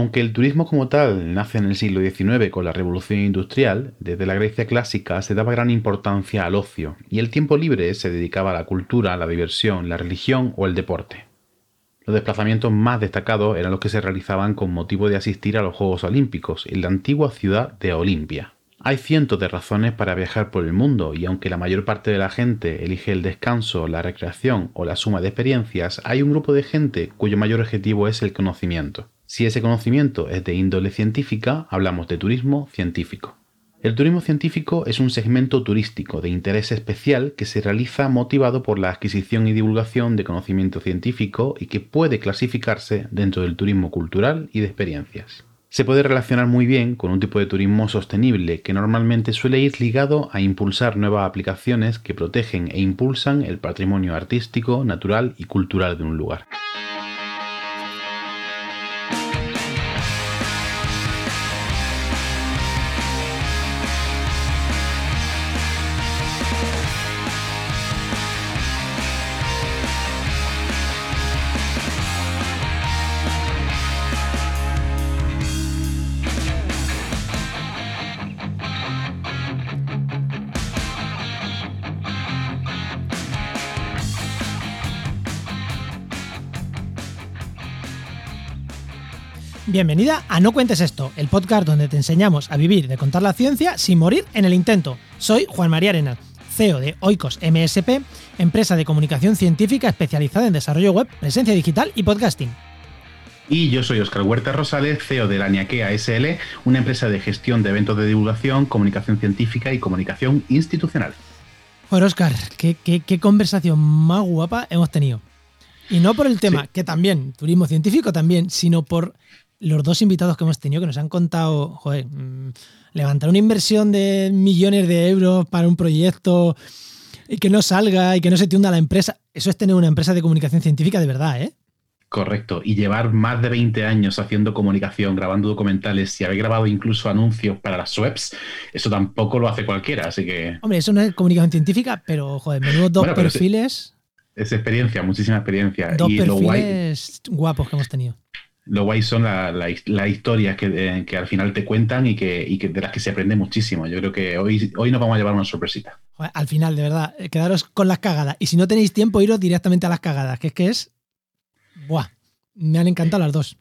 Aunque el turismo como tal nace en el siglo XIX con la revolución industrial, desde la Grecia clásica se daba gran importancia al ocio y el tiempo libre se dedicaba a la cultura, la diversión, la religión o el deporte. Los desplazamientos más destacados eran los que se realizaban con motivo de asistir a los Juegos Olímpicos en la antigua ciudad de Olimpia. Hay cientos de razones para viajar por el mundo y aunque la mayor parte de la gente elige el descanso, la recreación o la suma de experiencias, hay un grupo de gente cuyo mayor objetivo es el conocimiento. Si ese conocimiento es de índole científica, hablamos de turismo científico. El turismo científico es un segmento turístico de interés especial que se realiza motivado por la adquisición y divulgación de conocimiento científico y que puede clasificarse dentro del turismo cultural y de experiencias se puede relacionar muy bien con un tipo de turismo sostenible que normalmente suele ir ligado a impulsar nuevas aplicaciones que protegen e impulsan el patrimonio artístico, natural y cultural de un lugar. Bienvenida a No Cuentes Esto, el podcast donde te enseñamos a vivir de contar la ciencia sin morir en el intento. Soy Juan María Arenas, CEO de Oikos MSP, empresa de comunicación científica especializada en desarrollo web, presencia digital y podcasting. Y yo soy Oscar Huerta Rosales, CEO de la Niaquea SL, una empresa de gestión de eventos de divulgación, comunicación científica y comunicación institucional. Bueno, Oscar, qué, conversación más guapa hemos tenido. Y no por el tema, que también, turismo científico también, sino por los dos invitados que hemos tenido que nos han contado, joder, mm, levantar una inversión de millones de euros para un proyecto y que no salga y que no se te hunda la empresa, eso es tener una empresa de comunicación científica de verdad, ¿eh? Correcto, y llevar más de 20 años haciendo comunicación, grabando documentales y haber grabado incluso anuncios para las webs, eso tampoco lo hace cualquiera, así que... Hombre, eso no es comunicación científica, pero joder, menudo dos perfiles... Es, experiencia, muchísima experiencia. Dos perfiles guapos que hemos tenido lo guay son las historias que, que, al final te cuentan y, que, y que, de las que se aprende muchísimo. Yo creo que hoy, hoy nos vamos a llevar una sorpresita. Al final, de verdad, eh, quedaros con las cagadas. Y si no tenéis tiempo, iros directamente a las cagadas, que es que es... Buah, me han encantado las dos.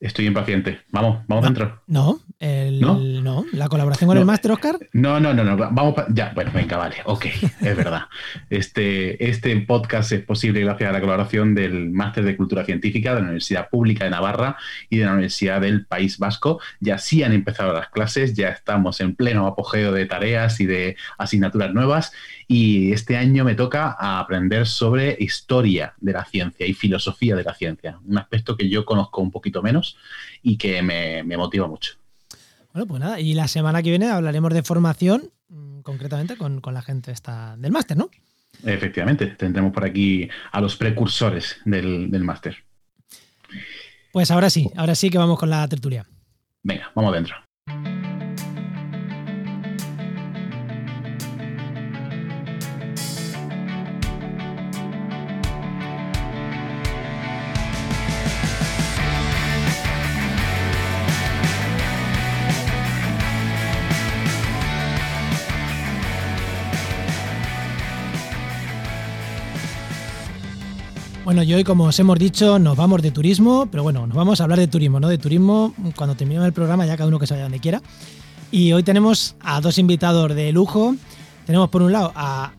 Estoy impaciente. Vamos, vamos dentro. No, el, ¿No? la colaboración con el máster Oscar. No, no, no, no. Vamos ya, bueno, venga, vale, ok, es verdad. Este, este podcast es posible gracias a la colaboración del máster de Cultura Científica de la Universidad Pública de Navarra y de la Universidad del País Vasco. Ya sí han empezado las clases, ya estamos en pleno apogeo de tareas y de asignaturas nuevas y este año me toca aprender sobre historia de la ciencia y filosofía de la ciencia, un aspecto que yo conozco un poquito menos y que me, motiva mucho. Bueno, pues nada, y la semana que viene hablaremos de formación, mm, concretamente con, la gente esta del máster, ¿no? Efectivamente, tendremos por aquí a los precursores del, del máster. Pues ahora sí, ahora sí que vamos con la tertulia. Venga, vamos adentro. Bueno, y hoy, como os hemos dicho, nos vamos de turismo, pero bueno, nos vamos a hablar de turismo, ¿no? De turismo cuando terminemos el programa, ya cada uno que se vaya donde quiera. Y hoy tenemos a dos invitados de lujo. Tenemos por un lado a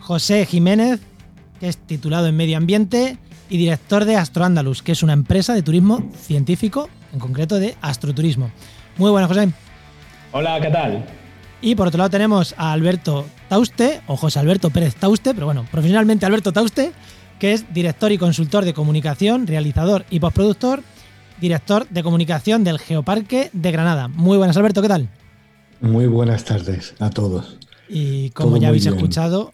José Jiménez, que es titulado en Medio Ambiente y director de Astroandalus, que es una empresa de turismo científico, en concreto de astroturismo. Muy buenas, José. Hola, ¿qué tal? Y por otro lado tenemos a Alberto Tauste, o José Alberto Pérez Tauste, pero bueno, profesionalmente Alberto Tauste, que es director y consultor de comunicación, realizador y postproductor, director de comunicación del Geoparque de Granada. Muy buenas, Alberto, ¿qué tal? Muy buenas tardes a todos. Y como ya habéis escuchado,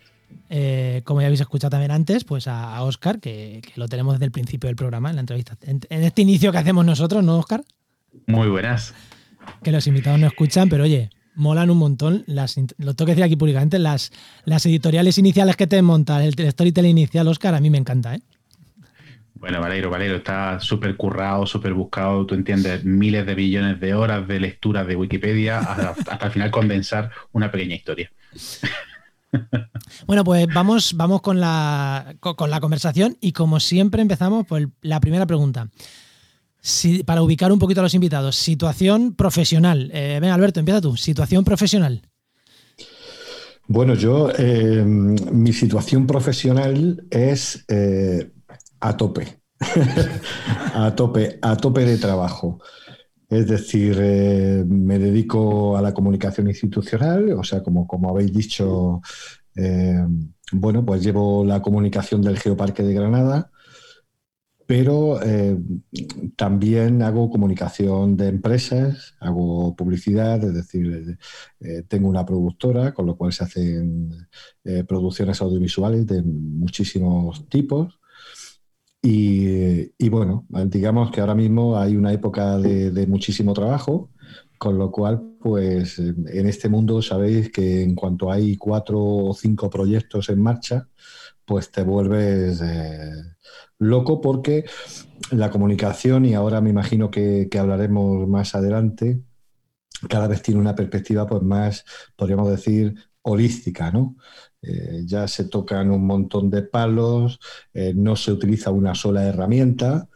eh, como ya habéis escuchado también antes, pues a, Oscar, que, lo tenemos desde el principio del programa, en la entrevista, en, este inicio que hacemos nosotros, ¿no, Oscar? Muy buenas. Que los invitados no escuchan, pero oye, molan un montón, las, lo tengo que decir aquí públicamente, las, las editoriales iniciales que te montan, el, storytelling inicial, Oscar, a mí me encanta, ¿eh? Bueno, Valero, Valero, está súper currado, súper buscado, tú entiendes, miles de billones de horas de lectura de Wikipedia hasta, hasta al final condensar una pequeña historia. Bueno, pues vamos, vamos con, la, con la conversación y como siempre empezamos por la primera pregunta. Para ubicar un poquito a los invitados, situación profesional. Eh, Alberto, empieza tú. Situación profesional. Bueno, yo, eh, mi situación profesional es eh, a tope, a tope, a tope de trabajo. Es decir, eh, me dedico a la comunicación institucional, o sea, como, como habéis dicho, bueno, pues llevo la comunicación del Geoparque de Granada, pero eh, también hago comunicación de empresas, hago publicidad, es decir, tengo una productora, con lo cual se hacen producciones audiovisuales de muchísimos tipos. Y, bueno, digamos que ahora mismo hay una época de, muchísimo trabajo, con lo cual, pues en este mundo sabéis que en cuanto hay cuatro o cinco proyectos en marcha, pues te vuelves eh, loco porque la comunicación, y ahora me imagino que, hablaremos más adelante, cada vez tiene una perspectiva pues más, podríamos decir, holística, ¿no? Eh, ya se tocan un montón de palos, eh, no se utiliza una sola herramienta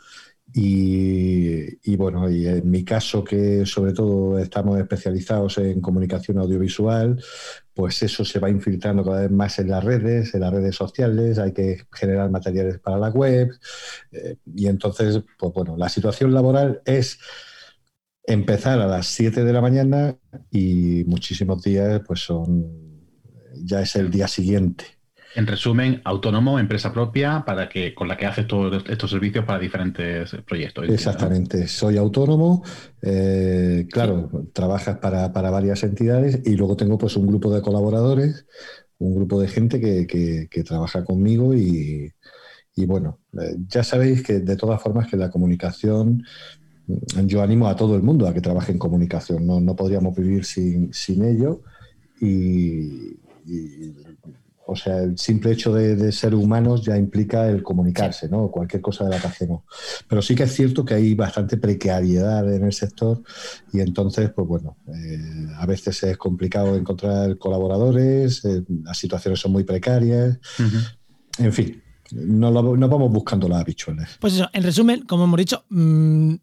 y, bueno, y en mi caso que sobre todo estamos especializados en comunicación audiovisual, pues eso se va infiltrando cada vez más en las redes, en las redes sociales, hay que generar materiales para la web eh, y entonces, pues bueno, la situación laboral es empezar a las 7 de la mañana y muchísimos días pues son ya es el día siguiente. En resumen, autónomo, empresa propia, para que, con la que haces todos estos servicios para diferentes proyectos. Exactamente, soy autónomo, eh, claro, trabajas para, varias entidades y luego tengo pues un grupo de colaboradores, un grupo de gente que, trabaja conmigo y, bueno, eh, ya sabéis que de todas formas que la comunicación, mm, yo animo a todo el mundo a que trabaje en comunicación, no, no podríamos vivir sin, sin ello y, o sea, el simple hecho de, ser humanos ya implica el comunicarse, ¿no? Cualquier cosa de la que hacemos. Pero sí que es cierto que hay bastante precariedad en el sector y entonces, pues bueno, eh, a veces es complicado encontrar colaboradores, eh, las situaciones son muy precarias, en fin. No, vamos buscando las habichuelas. Pues eso, en resumen, como hemos dicho, mm,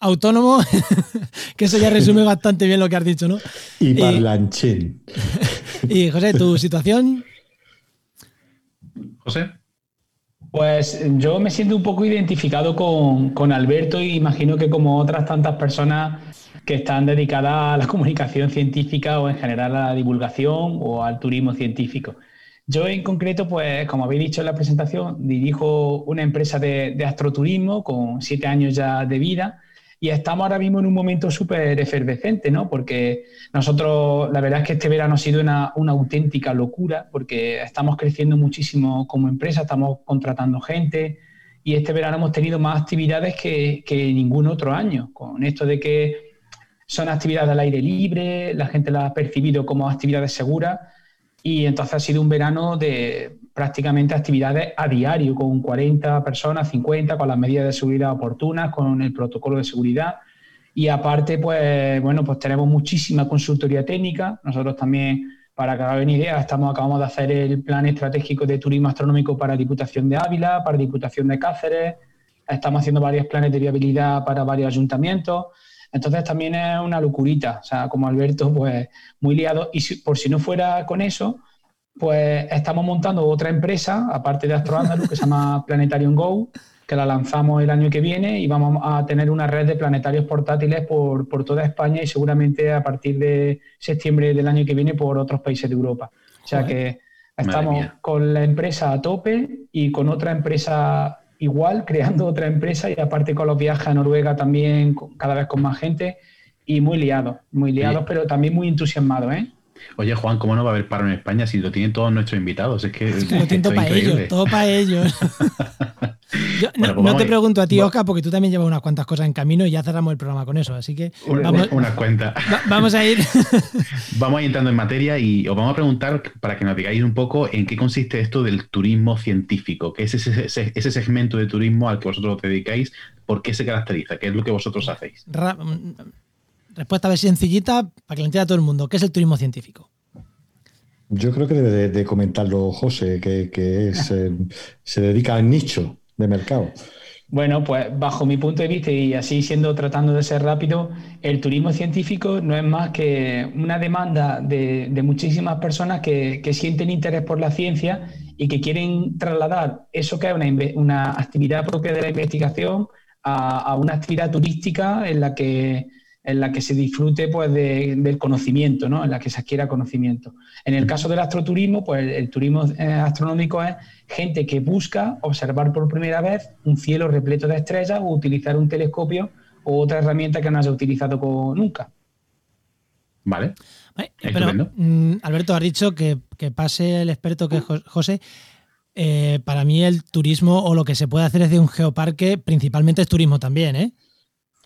autónomo, que eso ya resume bastante bien lo que has dicho, ¿no? Y parlanchín. Y, José, ¿tu situación? José. Pues yo me siento un poco identificado con, con Alberto y imagino que como otras tantas personas que están dedicadas a la comunicación científica o en general a la divulgación o al turismo científico. Yo en concreto, pues como habéis dicho en la presentación, dirijo una empresa de, de astroturismo con siete años ya de vida y estamos ahora mismo en un momento súper efervescente, ¿no? Porque nosotros, la verdad es que este verano ha sido una, auténtica locura, porque estamos creciendo muchísimo como empresa, estamos contratando gente y este verano hemos tenido más actividades que, ningún otro año, con esto de que son actividades al aire libre, la gente las ha percibido como actividades seguras y entonces ha sido un verano de prácticamente actividades a diario, con 40 personas, 50, con las medidas de seguridad oportunas, con el protocolo de seguridad. Y aparte, pues, bueno, pues tenemos muchísima consultoría técnica. Nosotros también, para que hagan idea, estamos, acabamos de hacer el plan estratégico de turismo astronómico para Diputación de Ávila, para Diputación de Cáceres. Estamos haciendo varios planes de viabilidad para varios ayuntamientos. Entonces también es una locurita, o sea, como Alberto, pues muy liado. Y por si no fuera con eso, pues estamos montando otra empresa, aparte de Astro que se llama Planetarium Go, que la lanzamos el año que viene y vamos a tener una red de planetarios portátiles por, por toda España y seguramente a partir de septiembre del año que viene por otros países de Europa. O sea que estamos con la empresa a tope y con otra empresa igual, creando otra empresa y aparte con los viajes a Noruega también cada vez con más gente y muy liados, muy liados, pero también muy entusiasmados, ¿eh? Oye, Juan, ¿cómo no va a haber paro en España si lo tienen todos nuestros invitados? Es que, lo tienen todo para ellos, todo para ellos. no, pues te pregunto a ti, Oscar, porque tú también llevas unas cuantas cosas en camino y ya cerramos el programa con eso. Así que. Vamos, una, cuenta. vamos a ir. vamos a ir entrando en materia y os vamos a preguntar para que nos digáis un poco en qué consiste esto del turismo científico, qué es ese, ese, segmento de turismo al que vosotros os dedicáis, por qué se caracteriza, qué es lo que vosotros hacéis. Respuesta a ver sencillita para que lo entienda todo el mundo. ¿Qué es el turismo científico? Yo creo que debe de, comentarlo José, que, es, eh, se dedica al nicho de mercado. Bueno, pues bajo mi punto de vista y así siendo tratando de ser rápido, el turismo científico no es más que una demanda de, muchísimas personas que, sienten interés por la ciencia y que quieren trasladar eso que es una, una actividad propia de la investigación a, una actividad turística en la que en la que se disfrute pues, del conocimiento, ¿no? en la que se adquiera conocimiento. En el caso del astroturismo, pues el, turismo eh, astronómico es gente que busca observar por primera vez un cielo repleto de estrellas o utilizar un telescopio o otra herramienta que no haya utilizado nunca. Vale. pero, mm, Alberto, ha dicho que, pase el experto que es José. Eh, para mí el turismo o lo que se puede hacer es de un geoparque, principalmente es turismo también, ¿eh?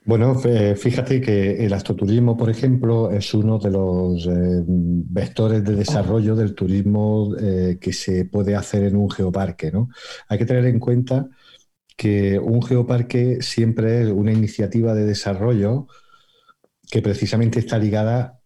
Bueno, fíjate que el astroturismo, por ejemplo, es uno de los eh, vectores de desarrollo del turismo eh, que se puede hacer en un geoparque. ¿no? Hay que tener en cuenta que un geoparque siempre es una iniciativa de desarrollo que precisamente está ligada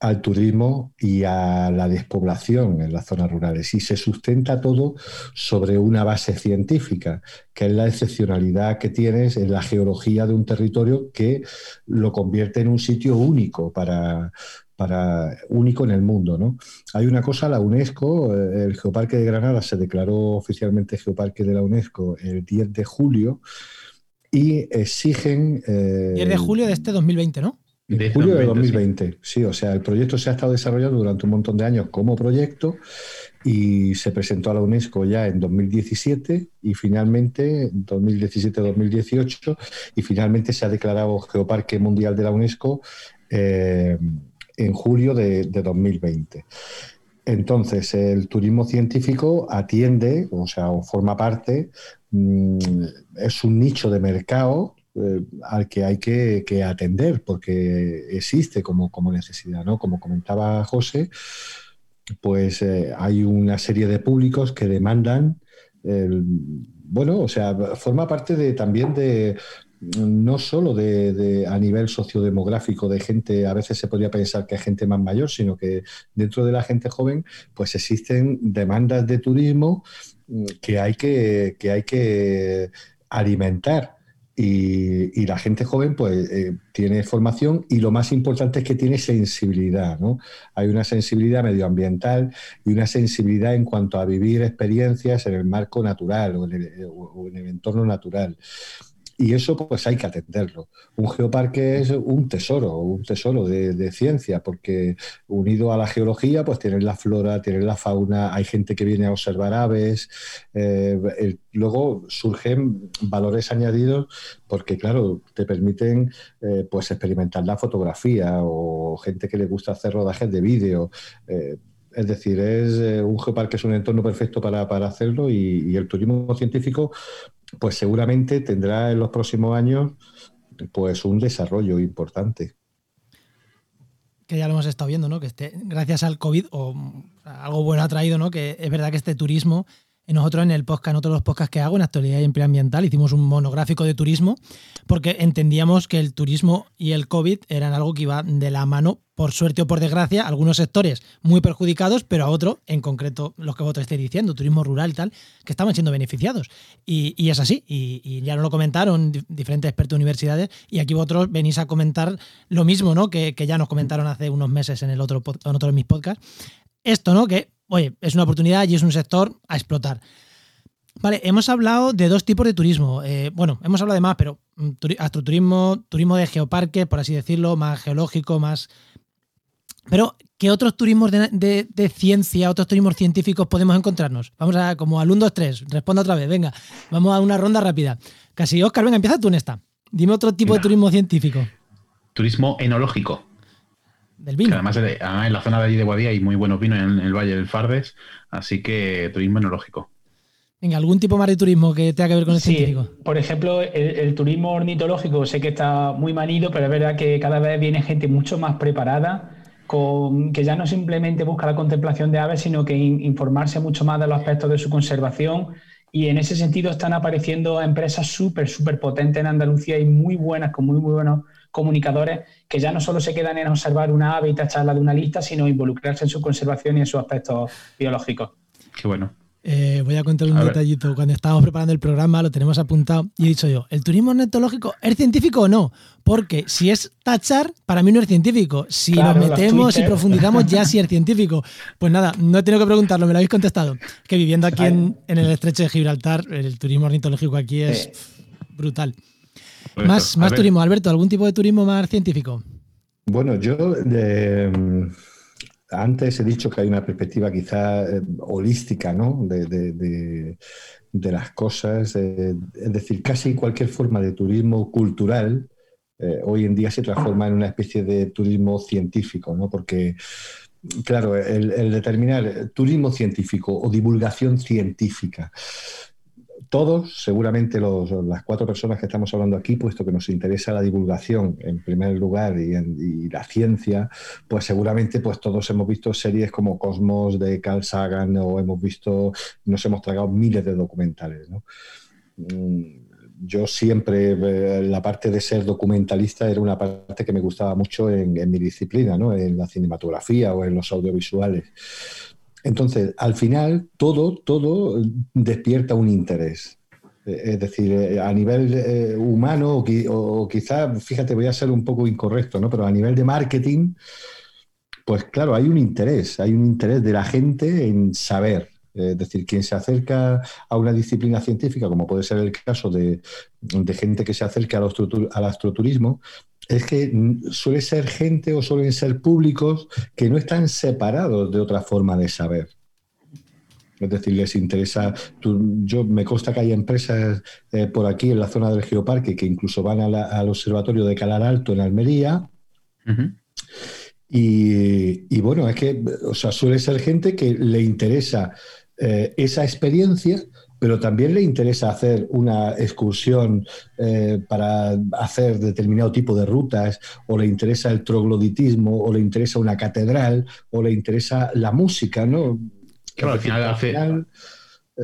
al turismo y a la despoblación en las zonas rurales. Y se sustenta todo sobre una base científica, que es la excepcionalidad que tienes en la geología de un territorio que lo convierte en un sitio único para, para único en el mundo. ¿no? Hay una cosa, la UNESCO, eh, el Geoparque de Granada se declaró oficialmente Geoparque de la UNESCO el 10 de julio y exigen... 10 eh, de julio de este 2020, ¿no? De julio de 2020, sí. o sea, el proyecto se ha estado desarrollando durante un montón de años como proyecto y se presentó a la UNESCO ya en 2017 y finalmente, 2017-2018, y finalmente se ha declarado Geoparque Mundial de la UNESCO eh, en julio de, de 2020. Entonces, el turismo científico atiende, o sea, o forma parte, mm, es un nicho de mercado eh, al que hay que, atender porque existe como, necesidad, ¿no? Como comentaba José, pues eh, hay una serie de públicos que demandan, bueno, o sea, forma parte de, también de, no solo de, a nivel sociodemográfico de gente, a veces se podría pensar que hay gente más mayor, sino que dentro de la gente joven, pues existen demandas de turismo mm, que hay que, que, hay que alimentar. Y, la gente joven pues eh, tiene formación y lo más importante es que tiene sensibilidad, ¿no? Hay una sensibilidad medioambiental y una sensibilidad en cuanto a vivir experiencias en el marco natural o en el entorno natural. Y eso pues hay que atenderlo. Un geoparque es un tesoro, un tesoro de, ciencia, porque unido a la geología pues tienes la flora, tienes la fauna, hay gente que viene a observar aves, eh, luego surgen valores añadidos porque claro, te permiten eh, pues experimentar la fotografía o gente que le gusta hacer rodajes de vídeo. Eh, es decir, es un geoparque es un entorno perfecto para, hacerlo y, y, el turismo científico pues seguramente tendrá en los próximos años pues un desarrollo importante. Que ya lo hemos estado viendo, ¿no? Que este, gracias al COVID, o algo bueno ha traído, ¿no? Que es verdad que este turismo nosotros en el podcast, en otros los podcasts que hago, en actualidad y empleo ambiental, hicimos un monográfico de turismo porque entendíamos que el turismo y el COVID eran algo que iba de la mano, por suerte o por desgracia, algunos sectores muy perjudicados, pero a otros, en concreto los que vosotros estáis diciendo, turismo rural y tal, que estaban siendo beneficiados. Y, es así, y, ya nos lo comentaron diferentes expertos de universidades, y aquí vosotros venís a comentar lo mismo, ¿no? Que, ya nos comentaron hace unos meses en el otro, en otro de mis podcasts. Esto, ¿no? Que oye, es una oportunidad y es un sector a explotar. Vale, hemos hablado de dos tipos de turismo. Eh, bueno, hemos hablado de más, pero mm, astroturismo, turismo de geoparque, por así decirlo, más geológico, más... Pero, ¿qué otros turismos de, ciencia, otros turismos científicos podemos encontrarnos? Vamos a, como al 1, 2, 3, responda otra vez, venga, vamos a una ronda rápida. Casi, Oscar, venga, empieza tú en esta. Dime otro tipo de turismo científico. Turismo enológico del vino. además, en la zona de allí de Guadía hay muy buenos vinos en el Valle del Fardes, así que turismo enológico. Venga, ¿algún tipo más de turismo que tenga que ver con el científico? Por ejemplo, el, turismo ornitológico sé que está muy manido, pero es verdad que cada vez viene gente mucho más preparada, con, que ya no simplemente busca la contemplación de aves, sino que informarse mucho más de los aspectos de su conservación. Y en ese sentido están apareciendo empresas súper, súper potentes en Andalucía y muy buenas, con muy, muy buenos comunicadores, que ya no solo se quedan en observar una ave y tacharla de una lista, sino involucrarse en su conservación y en sus aspectos biológicos. Qué bueno. Eh, voy a contar un detallito. Cuando estábamos preparando el programa, lo tenemos apuntado y he dicho yo: ¿el turismo ornitológico es científico o no? Porque si es tachar, para mí no es científico. Si nos metemos y profundizamos, ya sí es científico. Pues nada, no he tenido que preguntarlo, me lo habéis contestado. Que viviendo aquí en, el estrecho de Gibraltar, el turismo ornitológico aquí es brutal. Más, más turismo, Alberto, ¿algún tipo de turismo más científico? Bueno, yo. De antes he dicho que hay una perspectiva quizá eh, holística ¿no? de, las cosas, eh, es decir, casi cualquier forma de turismo cultural eh, hoy en día se transforma en una especie de turismo científico, ¿no? porque, claro, el determinar turismo científico o divulgación científica todos, seguramente las cuatro personas que estamos hablando aquí, puesto que nos interesa la divulgación en primer lugar y, la ciencia, pues seguramente pues todos hemos visto series como Cosmos de Carl Sagan o hemos visto, nos hemos tragado miles de documentales. Mm, yo siempre, eh, la parte de ser documentalista era una parte que me gustaba mucho en, en mi disciplina, ¿no? en la cinematografía o en los audiovisuales. Entonces, al final, todo, todo despierta un interés. Eh, es decir, eh, a nivel eh, humano, o, o quizá, fíjate, voy a ser un poco incorrecto, ¿no? Pero a nivel de marketing, pues claro, hay un interés, hay un interés de la gente en saber. Es decir, quien se acerca a una disciplina científica, como puede ser el caso de, gente que se acerca al, al astroturismo, es que suele ser gente o suelen ser públicos que no están separados de otra forma de saber. Es decir, les interesa. yo me consta que hay empresas eh, por aquí en la zona del geoparque que incluso van al observatorio de Calar Alto en Almería. y, bueno, es que, o sea, suele ser gente que le interesa eh, esa experiencia pero también le interesa hacer una excursión eh, para hacer determinado tipo de rutas, o le interesa el trogloditismo, o le interesa una catedral, o le interesa la música, ¿no? Claro, al final, hace,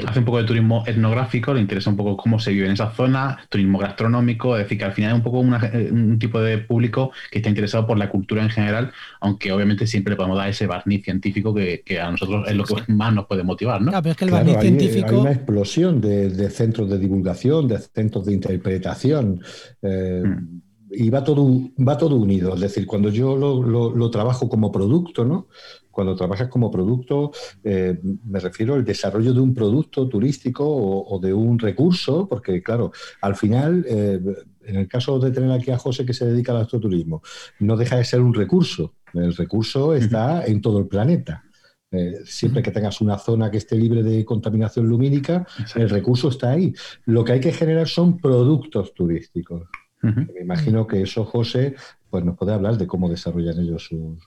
hace un poco de turismo etnográfico, le interesa un poco cómo se vive en esa zona, turismo gastronómico, es decir, que al final es un poco un tipo de público que está interesado por la cultura en general, aunque obviamente siempre le podemos dar ese barniz científico que, a nosotros es lo que más nos puede motivar, ¿no? Claro, pero es que el barniz científico... Hay, una explosión de, centros de divulgación, de centros de interpretación. Eh, hmm. y va todo, va todo unido. Es decir, cuando yo lo, lo, trabajo como producto, ¿no? Cuando trabajas como producto, eh, me refiero al desarrollo de un producto turístico o, de un recurso, porque claro, al final, eh, en el caso de tener aquí a José que se dedica al astroturismo, no deja de ser un recurso. El recurso está en todo el planeta. Eh, siempre que tengas una zona que esté libre de contaminación lumínica, el recurso está ahí. Lo que hay que generar son productos turísticos. Me imagino que eso, José, pues nos puede hablar de cómo desarrollan ellos sus,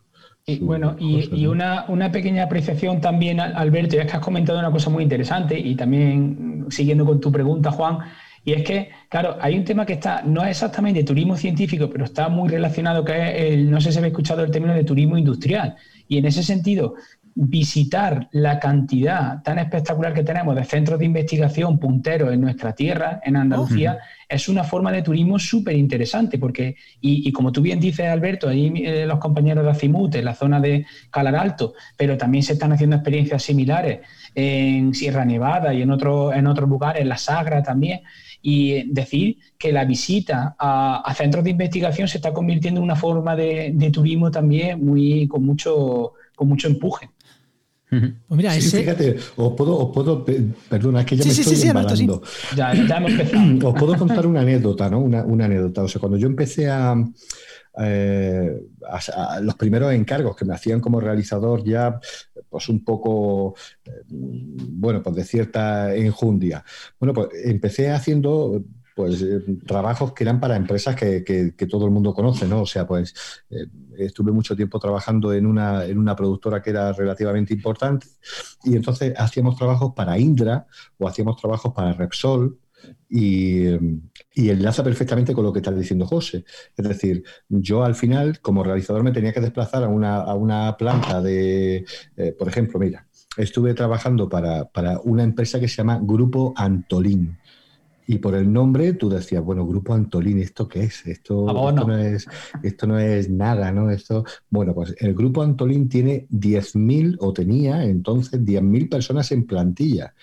bueno, y, una, pequeña apreciación también, Alberto, ya es que has comentado una cosa muy interesante y también siguiendo con tu pregunta, Juan, y es que, claro, hay un tema que está, no es exactamente turismo científico, pero está muy relacionado, que es el, no sé si habéis escuchado el término de turismo industrial. Y en ese sentido, visitar la cantidad tan espectacular que tenemos de centros de investigación punteros en nuestra tierra, en Andalucía, es una forma de turismo súper interesante, porque, y, como tú bien dices, Alberto, ahí eh, los compañeros de Azimut, en la zona de Calar Alto, pero también se están haciendo experiencias similares en Sierra Nevada y en, otro, en otros lugares, en la Sagra también, y decir que la visita a, centros de investigación se está convirtiendo en una forma de, de turismo también muy con mucho, con mucho empuje. Pues mira, Fíjate, os puedo, os puedo, perdona, es que ya me estoy embalando. Ya, ya hemos empezado. Os puedo contar una anécdota, ¿no? Una, una anécdota. O sea, cuando yo empecé a, eh, los primeros encargos que me hacían como realizador ya, pues un poco, eh, bueno, pues de cierta enjundia. Bueno, pues empecé haciendo pues eh, trabajos que eran para empresas que, todo el mundo conoce, ¿no? O sea, pues eh, estuve mucho tiempo trabajando en una, en una productora que era relativamente importante y entonces hacíamos trabajos para Indra o hacíamos trabajos para Repsol y, enlaza perfectamente con lo que está diciendo José. Es decir, yo al final, como realizador, me tenía que desplazar a una, planta de, eh, por ejemplo, mira, estuve trabajando para, para, una empresa que se llama Grupo Antolín. Y por el nombre tú decías, bueno, Grupo Antolín, ¿esto qué es? Esto, ah, esto, no, es, esto no es nada, ¿no? Esto, bueno, pues el Grupo Antolín tiene 10.000 o tenía entonces 10.000 personas en plantilla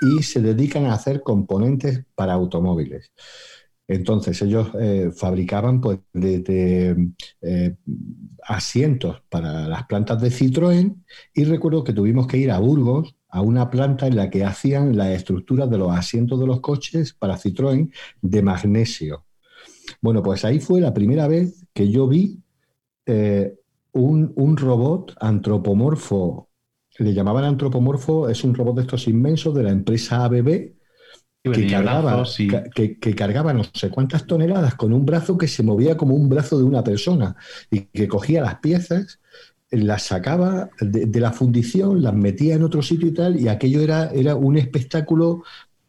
y se dedican a hacer componentes para automóviles. Entonces ellos eh, fabricaban pues, eh, asientos para las plantas de Citroën y recuerdo que tuvimos que ir a Burgos a una planta en la que hacían las estructuras de los asientos de los coches para Citroën de magnesio. Bueno, pues ahí fue la primera vez que yo vi eh, un, un robot antropomorfo le llamaban antropomorfo, es un robot de estos inmensos de la empresa ABB que cargaba, que, cargaba no sé cuántas toneladas con un brazo que se movía como un brazo de una persona y que cogía las piezas, las sacaba de, la fundición, las metía en otro sitio y tal, y aquello era, era un espectáculo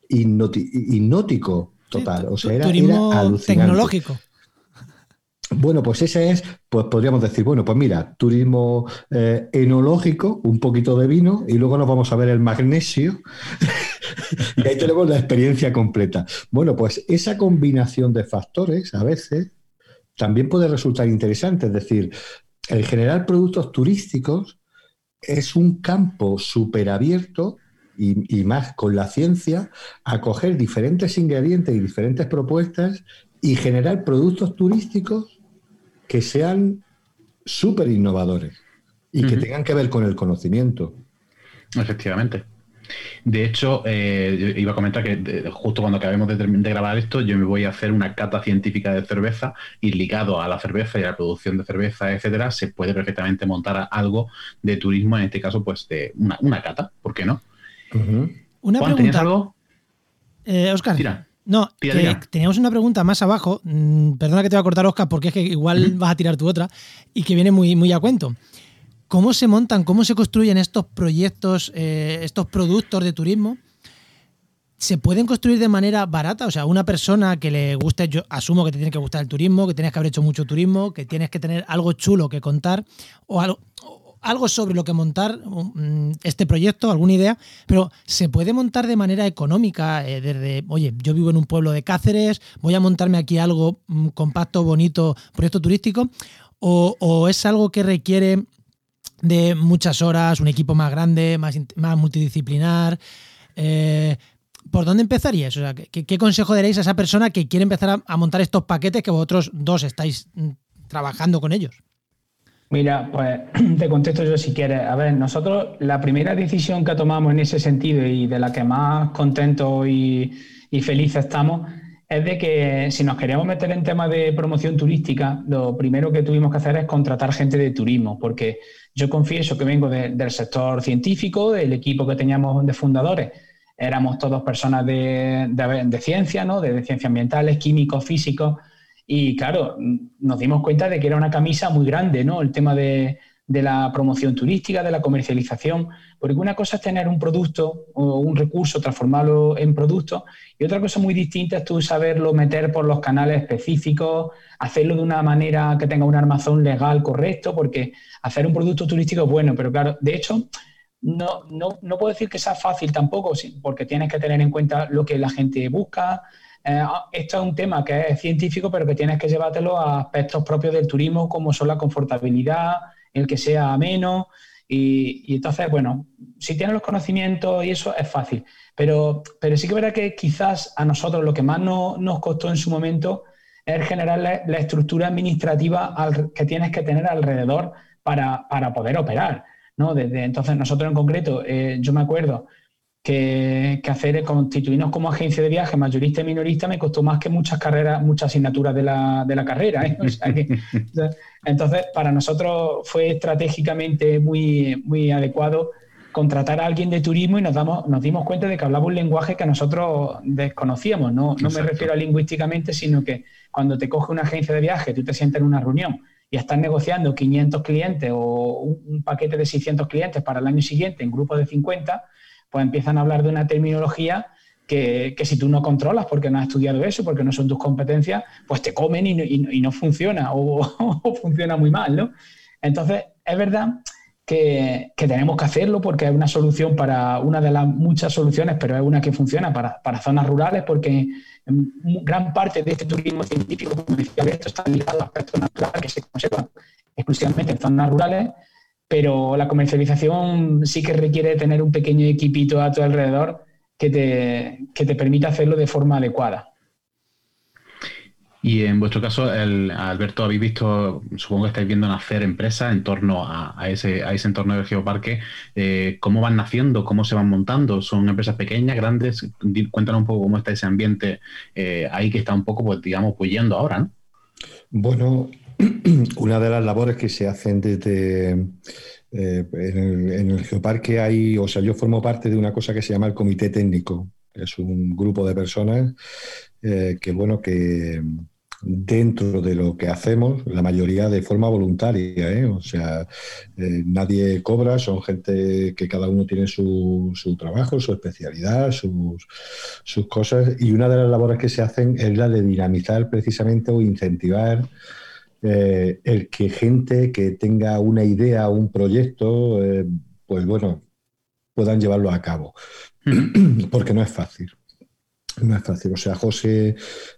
hipnótico total. O sea, era, alucinante. tecnológico. Bueno, pues ese es, pues podríamos decir, bueno, pues mira, turismo eh, enológico, un poquito de vino y luego nos vamos a ver el magnesio y ahí tenemos la experiencia completa. Bueno, pues esa combinación de factores a veces también puede resultar interesante, es decir, el generar productos turísticos es un campo súper abierto y, y, más con la ciencia a coger diferentes ingredientes y diferentes propuestas y generar productos turísticos que sean súper innovadores y que tengan que ver con el conocimiento. Efectivamente. De hecho, eh, iba a comentar que justo cuando acabemos de, grabar esto, yo me voy a hacer una cata científica de cerveza y ligado a la cerveza y a la producción de cerveza, etcétera, se puede perfectamente montar algo de turismo, en este caso, pues de una, cata, ¿por qué no? Una Juan, ¿tenías algo? Eh, Oscar. Tira. No, teníamos una pregunta más abajo. Mm, perdona que te voy a cortar, Oscar, porque es que igual vas a tirar tu otra y que viene muy, muy a cuento. ¿Cómo se montan, cómo se construyen estos proyectos, eh, estos productos de turismo? ¿Se pueden construir de manera barata? O sea, una persona que le guste, yo asumo que te tiene que gustar el turismo, que tienes que haber hecho mucho turismo, que tienes que tener algo chulo que contar o algo, sobre lo que montar mm, este proyecto, alguna idea, pero se puede montar de manera económica, eh, desde, oye, yo vivo en un pueblo de Cáceres, voy a montarme aquí algo mm, compacto, bonito, proyecto turístico, o, es algo que requiere de muchas horas, un equipo más grande, más, más multidisciplinar. Eh, ¿Por dónde empezarías? O sea, ¿qué, consejo daréis a esa persona que quiere empezar a montar estos paquetes que vosotros dos estáis mm, trabajando con ellos? Mira, pues te contesto yo si quieres. A ver, nosotros la primera decisión que tomamos en ese sentido y de la que más contentos y, felices estamos es de que si nos queríamos meter en temas de promoción turística, lo primero que tuvimos que hacer es contratar gente de turismo, porque yo confieso que vengo del sector científico, del equipo que teníamos de fundadores. Éramos todos personas de, de ciencia, ¿no? de ciencias ambientales, químicos, físicos y claro, nos dimos cuenta de que era una camisa muy grande, ¿no? El tema de, la promoción turística, de la comercialización, porque una cosa es tener un producto o un recurso, transformarlo en producto, y otra cosa muy distinta es tú saberlo meter por los canales específicos, hacerlo de una manera que tenga un armazón legal correcto, porque hacer un producto turístico es bueno, pero claro, de hecho, no, no, no puedo decir que sea fácil tampoco, porque tienes que tener en cuenta lo que la gente busca, eh, ah, esto es un tema que es científico, pero que tienes que llevártelo a aspectos propios del turismo, como son la confortabilidad, el que sea ameno. Y, entonces, bueno, si tienes los conocimientos y eso es fácil. Pero, pero sí que verdad que quizás a nosotros lo que más nos costó en su momento es generar la, estructura administrativa que tienes que tener alrededor para, poder operar. ¿no? Desde entonces, nosotros en concreto, eh, yo me acuerdo, que, hacer constituirnos como agencia de viaje mayorista y minorista me costó más que muchas carreras, muchas asignaturas de la, de la carrera. ¿eh? entonces, para nosotros fue estratégicamente muy, muy adecuado contratar a alguien de turismo y nos, damos, nos dimos cuenta de que hablaba un lenguaje que nosotros desconocíamos. No, no me refiero a lingüísticamente, sino que cuando te coge una agencia de viaje, tú te sientes en una reunión y estás negociando 500 clientes o un, paquete de 600 clientes para el año siguiente en grupos de 50, pues empiezan a hablar de una terminología que, si tú no controlas porque no has estudiado eso, porque no son tus competencias, pues te comen y, no funciona o, funciona muy mal, ¿no? Entonces, es verdad que, tenemos que hacerlo porque es una solución para una de las muchas soluciones, pero es una que funciona para, zonas rurales porque gran parte de este turismo científico, como decía Alberto, está ligado a aspectos naturales que se conservan exclusivamente en zonas rurales, pero la comercialización sí que requiere tener un pequeño equipito a tu alrededor que te, que te permita hacerlo de forma adecuada. Y en vuestro caso, Alberto, habéis visto, supongo que estáis viendo nacer empresas en torno a, ese, a ese entorno del geoparque. Eh, ¿Cómo van naciendo? ¿Cómo se van montando? ¿Son empresas pequeñas, grandes? Cuéntanos un poco cómo está ese ambiente eh, ahí que está un poco, pues digamos, huyendo ahora, ¿no? Bueno, una de las labores que se hacen desde eh, en, el, geoparque hay, o sea, yo formo parte de una cosa que se llama el comité técnico. Es un grupo de personas que, bueno, que dentro de lo que hacemos, la mayoría de forma voluntaria, ¿eh? o sea, eh, nadie cobra, son gente que cada uno tiene su, su trabajo, su especialidad, sus, sus, cosas, y una de las labores que se hacen es la de dinamizar precisamente o incentivar eh, el que gente que tenga una idea un proyecto, pues bueno, puedan llevarlo a cabo, porque no es fácil. No es fácil. O sea, José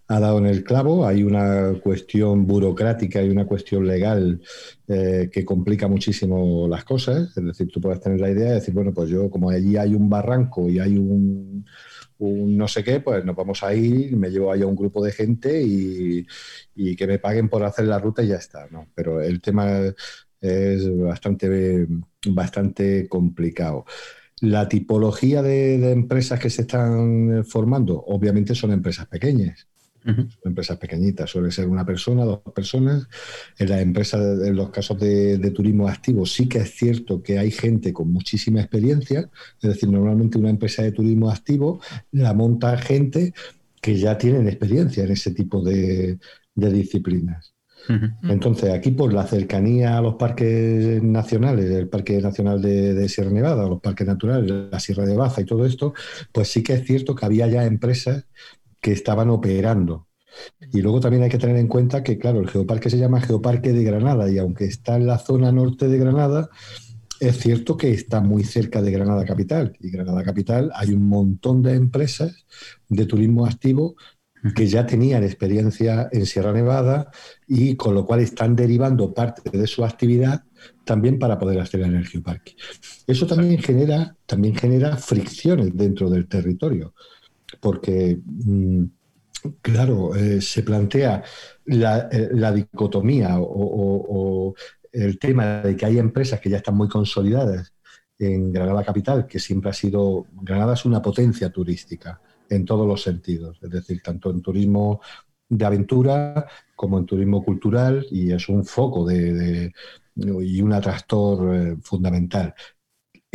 ha dado en el clavo. Hay una cuestión burocrática y una cuestión legal eh, que complica muchísimo las cosas. Es decir, tú puedes tener la idea de decir, bueno, pues yo, como allí hay un barranco y hay un, no sé qué, pues nos vamos a ir, me llevo ahí a un grupo de gente y, y, que me paguen por hacer la ruta y ya está. ¿no? Pero el tema es bastante, bastante complicado. La tipología de, empresas que se están formando, obviamente son empresas pequeñas. Son empresas pequeñitas, suele ser una persona, dos personas. En las empresas, en los casos de, turismo activo, sí que es cierto que hay gente con muchísima experiencia. Es decir, normalmente una empresa de turismo activo la monta gente que ya tienen experiencia en ese tipo de disciplinas. Entonces, aquí por la cercanía a los parques nacionales, el Parque Nacional de, Sierra Nevada, los parques naturales, la Sierra de Baza y todo esto, pues sí que es cierto que había ya empresas que estaban operando. Y luego también hay que tener en cuenta que, claro, el geoparque se llama Geoparque de Granada y aunque está en la zona norte de Granada, es cierto que está muy cerca de Granada Capital. Y Granada Capital hay un montón de empresas de turismo activo que ya tenían experiencia en Sierra Nevada y con lo cual están derivando parte de su actividad también para poder hacer el geoparque. Eso también genera, también genera fricciones dentro del territorio, porque, mm, claro, eh, se plantea la, eh, dicotomía o, el tema de que hay empresas que ya están muy consolidadas en Granada Capital, que siempre ha sido, Granada es una potencia turística en todos los sentidos, es decir, tanto en turismo de aventura como en turismo cultural y es un foco de, y un atractor eh, fundamental.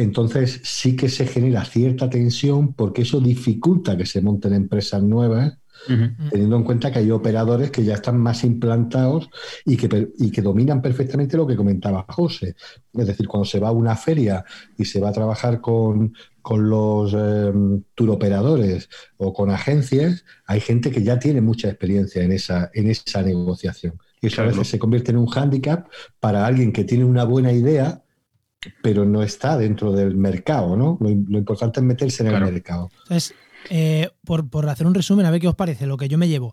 Entonces sí que se genera cierta tensión porque eso dificulta que se monten empresas nuevas teniendo en cuenta que hay operadores que ya están más implantados y que, y que dominan perfectamente lo que comentaba José. Es decir, cuando se va a una feria y se va a trabajar con, con los eh, turoperadores o con agencias, hay gente que ya tiene mucha experiencia en esa, en esa negociación. Y eso a veces se convierte en un hándicap para alguien que tiene una buena idea, pero no está dentro del mercado, ¿no? Lo, importante es meterse en el mercado. Entonces, eh, por, por hacer un resumen, a ver qué os parece, lo que yo me llevo.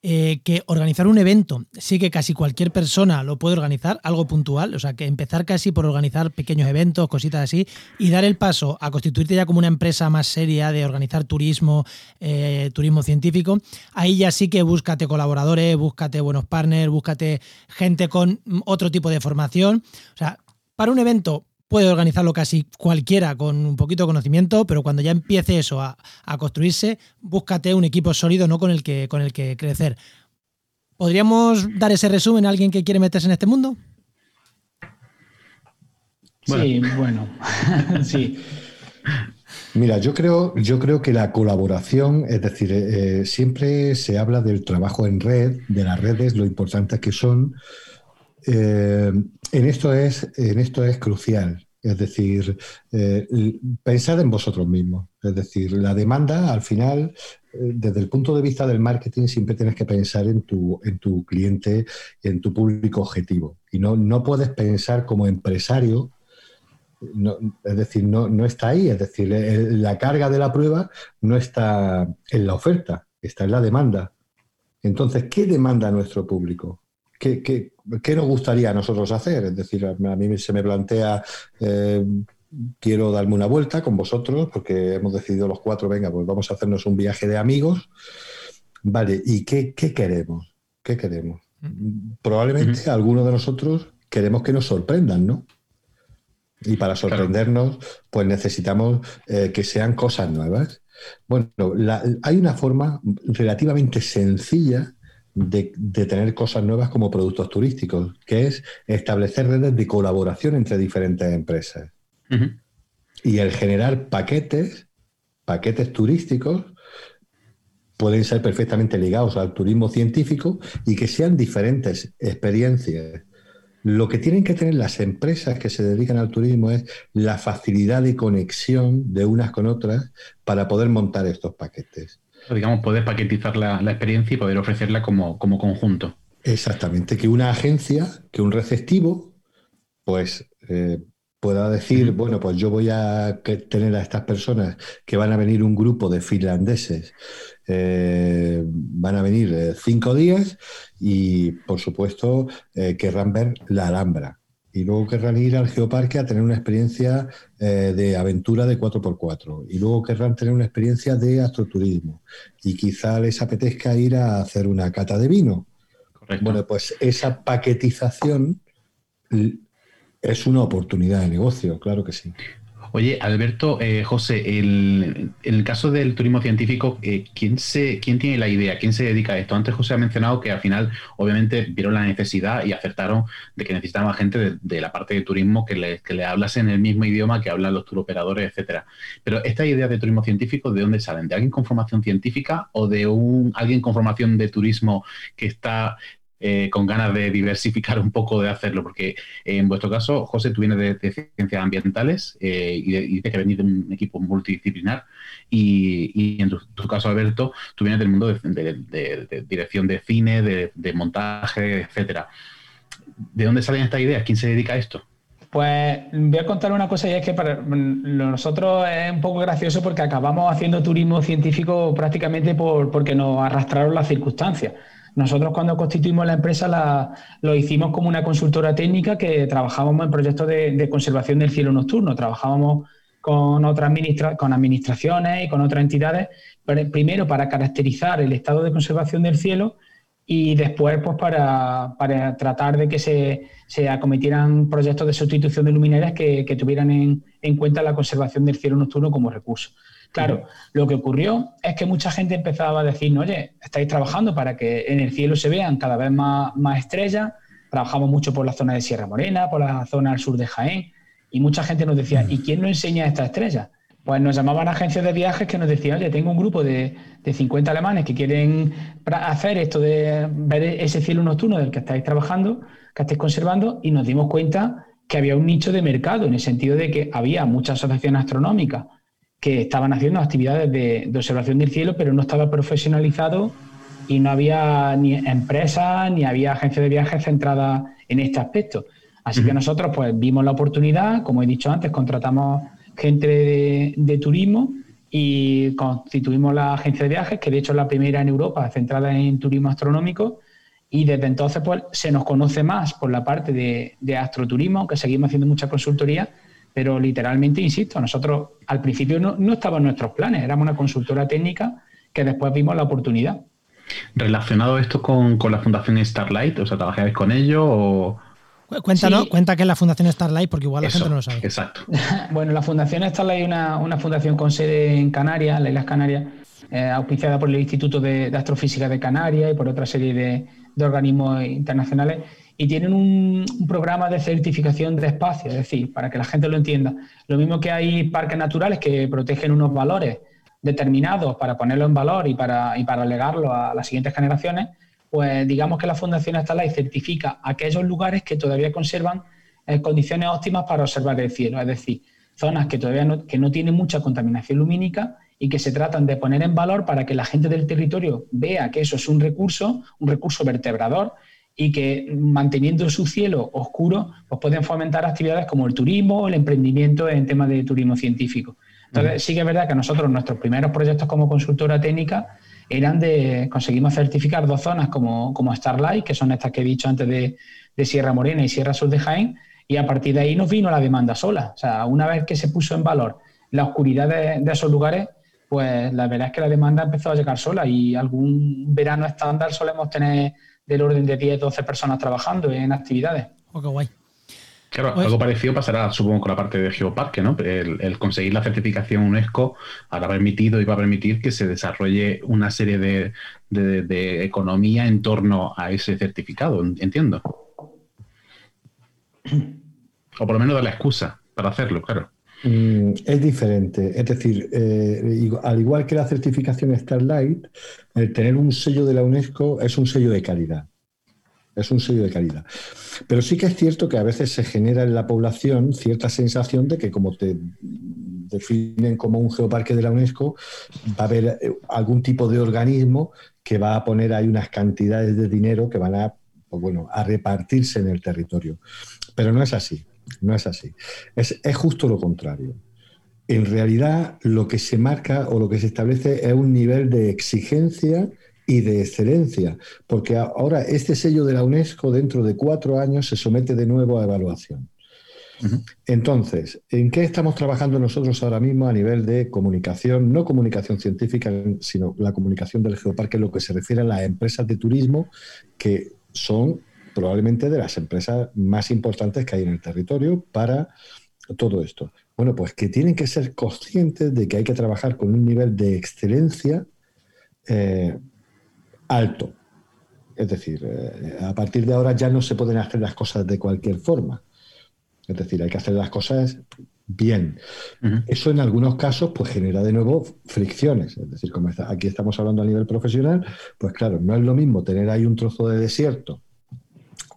Eh, que organizar un evento sí que casi cualquier persona lo puede organizar, algo puntual, o sea, que empezar casi por organizar pequeños eventos, cositas así, y dar el paso a constituirte ya como una empresa más seria de organizar turismo, eh, turismo científico, ahí ya sí que búscate colaboradores, búscate buenos partners, búscate gente con otro tipo de formación, o sea, para un evento puede organizarlo casi cualquiera con un poquito de conocimiento, pero cuando ya empiece eso a, construirse, búscate un equipo sólido ¿no? con, el que, con el que crecer. ¿Podríamos dar ese resumen a alguien que quiere meterse en este mundo? Sí, bueno, sí. Mira, yo creo, yo creo que la colaboración, es decir, eh, siempre se habla del trabajo en red, de las redes, lo importantes que son. Eh, en, esto es, en esto es crucial. Es decir, eh, pensad en vosotros mismos. Es decir, la demanda, al final, desde el punto de vista del marketing, siempre tienes que pensar en tu, en tu cliente en tu público objetivo. Y no, no puedes pensar como empresario es decir, no, no, está ahí, es decir, la carga de la prueba no está en la oferta, está en la demanda. Entonces, ¿qué demanda nuestro público? ¿Qué, qué, qué nos gustaría a nosotros hacer? Es decir, a mí se me plantea, eh, quiero darme una vuelta con vosotros, porque hemos decidido los cuatro, venga, pues vamos a hacernos un viaje de amigos. Vale, ¿y qué, qué queremos? ¿Qué queremos? Probablemente algunos de nosotros queremos que nos sorprendan, ¿no? Y para sorprendernos, pues necesitamos eh, que sean cosas nuevas. Bueno, hay una forma relativamente sencilla de, tener cosas nuevas como productos turísticos, que es establecer redes de colaboración entre diferentes empresas. Y el generar paquetes, paquetes turísticos, pueden ser perfectamente ligados al turismo científico y que sean diferentes experiencias lo que tienen que tener las empresas que se dedican al turismo es la facilidad de conexión de unas con otras para poder montar estos paquetes. Digamos, poder paquetizar la, experiencia y poder ofrecerla como, conjunto. Exactamente, que una agencia, que un receptivo, pues eh, pueda decir, bueno, pues yo voy a tener a estas personas que van a venir un grupo de finlandeses eh, van a venir eh, cinco días y, por supuesto, eh, querrán ver la Alhambra. Y luego querrán ir al Geoparque a tener una experiencia de aventura de 4x4. Y luego querrán tener una experiencia de astroturismo. Y quizá les apetezca ir a hacer una cata de vino. Bueno, pues esa paquetización es una oportunidad de negocio, claro que sí. Oye, Alberto, eh, José, en el caso del turismo científico, eh, ¿quién, se, ¿quién tiene la idea? ¿Quién se dedica a esto? Antes José ha mencionado que al final, obviamente, vieron la necesidad y acertaron de que necesitaban gente de, la parte de turismo que le, que le hablasen el mismo idioma que hablan los turoperadores, etcétera. Pero esta idea de turismo científico, ¿de dónde salen? ¿De alguien con formación científica o de un alguien con formación de turismo que está eh, con ganas de diversificar un poco de hacerlo, porque en vuestro caso, José, tú vienes de, ciencias ambientales eh, y, dices que venís de un equipo multidisciplinar y, en tu, caso, Alberto, tú vienes del mundo de, dirección de cine, de, montaje, etcétera. ¿De dónde salen estas ideas? ¿Quién se dedica a esto? Pues voy a contar una cosa y es que para nosotros es un poco gracioso porque acabamos haciendo turismo científico prácticamente por, porque nos arrastraron las circunstancias. Nosotros cuando constituimos la empresa lo hicimos como una consultora técnica que trabajábamos en proyectos de, conservación del cielo nocturno, trabajábamos con otras con administraciones y con otras entidades, primero para caracterizar el estado de conservación del cielo y después pues para, tratar de que se, acometieran proyectos de sustitución de luminarias que, tuvieran en cuenta la conservación del cielo nocturno como recurso. Claro, lo que ocurrió es que mucha gente empezaba a decir, oye, estáis trabajando para que en el cielo se vean cada vez más, estrellas, trabajamos mucho por la zona de Sierra Morena, por la zona al sur de Jaén, y mucha gente nos decía, ¿y quién nos enseña estas estrellas? Pues nos llamaban agencias de viajes que nos decían, oye, tengo un grupo de, de 50 alemanes que quieren hacer esto de ver ese cielo nocturno del que estáis trabajando, que estáis conservando, y nos dimos cuenta que había un nicho de mercado, en el sentido de que había muchas asociaciones astronómicas que estaban haciendo actividades de, observación del cielo, pero no estaba profesionalizado y no había ni empresas ni había agencias de viajes centradas en este aspecto. Así que nosotros pues vimos la oportunidad, como he dicho antes, contratamos gente de, turismo y constituimos la agencia de viajes, que de hecho es la primera en Europa centrada en turismo astronómico. Y desde entonces pues se nos conoce más por la parte de, de astroturismo, que seguimos haciendo mucha consultoría, pero literalmente, insisto, nosotros al principio no, no estaban nuestros planes, éramos una consultora técnica que después vimos la oportunidad. ¿Relacionado esto con, la Fundación Starlight? O sea, ¿trabajáis con ellos o...? Cuéntanos, cuenta que es la Fundación Starlight, porque igual la gente no lo sabe. Exacto. bueno, la Fundación Starlight es una, fundación con sede en Canarias, las Islas Canarias, eh, auspiciada por el Instituto de, Astrofísica de Canarias y por otra serie de, de organismos internacionales y tienen un, programa de certificación de espacio, es decir, para que la gente lo entienda. Lo mismo que hay parques naturales que protegen unos valores determinados para ponerlo en valor y para, y para legarlo a las siguientes generaciones, pues digamos que la Fundación Estalay certifica aquellos lugares que todavía conservan eh, condiciones óptimas para observar el cielo, es decir, zonas que todavía no, que no tienen mucha contaminación lumínica y que se tratan de poner en valor para que la gente del territorio vea que eso es un recurso, un recurso vertebrador y que manteniendo su cielo oscuro, pues pueden fomentar actividades como el turismo el emprendimiento en temas de turismo científico. Entonces, sí que es verdad que nosotros, nuestros primeros proyectos como consultora técnica, eran de, conseguimos certificar dos zonas como, como Starlight, que son estas que he dicho antes de, Sierra Morena y Sierra Sur de Jaén, y a partir de ahí nos vino la demanda sola. O sea, una vez que se puso en valor la oscuridad de, de esos lugares, pues la verdad es que la demanda empezó a llegar sola y algún verano estándar solemos tener del orden de 10, 12 personas trabajando en actividades. Oh, qué guay. Claro, pues- algo parecido pasará, supongo, con la parte de Geoparque, ¿no? El, conseguir la certificación UNESCO habrá permitido y va a permitir que se desarrolle una serie de, de economía en torno a ese certificado, entiendo. O por lo menos dar la excusa para hacerlo, claro. Mm, es diferente. Es decir, eh, al igual que la certificación Starlight, el tener un sello de la UNESCO es un sello de calidad. Es un sello de calidad. Pero sí que es cierto que a veces se genera en la población cierta sensación de que como te definen como un geoparque de la UNESCO, va a haber eh, algún tipo de organismo que va a poner ahí unas cantidades de dinero que van a, pues bueno, a repartirse en el territorio. Pero no es así. No es así. Es, justo lo contrario. En realidad, lo que se marca o lo que se establece es un nivel de exigencia y de excelencia, porque ahora este sello de la UNESCO dentro de cuatro años se somete de nuevo a evaluación. Entonces, ¿en qué estamos trabajando nosotros ahora mismo a nivel de comunicación? No comunicación científica, sino la comunicación del geoparque, lo que se refiere a las empresas de turismo que son probablemente de las empresas más importantes que hay en el territorio para todo esto. Bueno, pues que tienen que ser conscientes de que hay que trabajar con un nivel de excelencia eh, alto. Es decir, eh, a partir de ahora ya no se pueden hacer las cosas de cualquier forma. Es decir, hay que hacer las cosas bien. Eso en algunos casos pues genera de nuevo fricciones. Es decir, como aquí estamos hablando a nivel profesional, pues claro, no es lo mismo tener ahí un trozo de desierto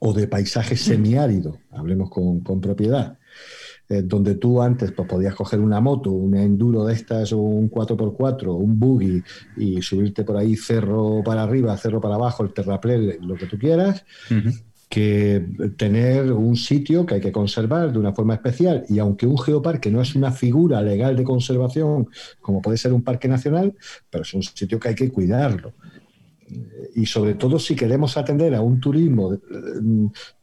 o de paisaje semiárido, hablemos con, propiedad, eh, donde tú antes pues, podías coger una moto, un enduro de estas o un 4x4, un buggy y subirte por ahí cerro para arriba, cerro para abajo, el terraplén, lo que tú quieras, que tener un sitio que hay que conservar de una forma especial. Y aunque un geoparque no es una figura legal de conservación como puede ser un parque nacional, pero es un sitio que hay que cuidarlo y sobre todo si queremos atender a un turismo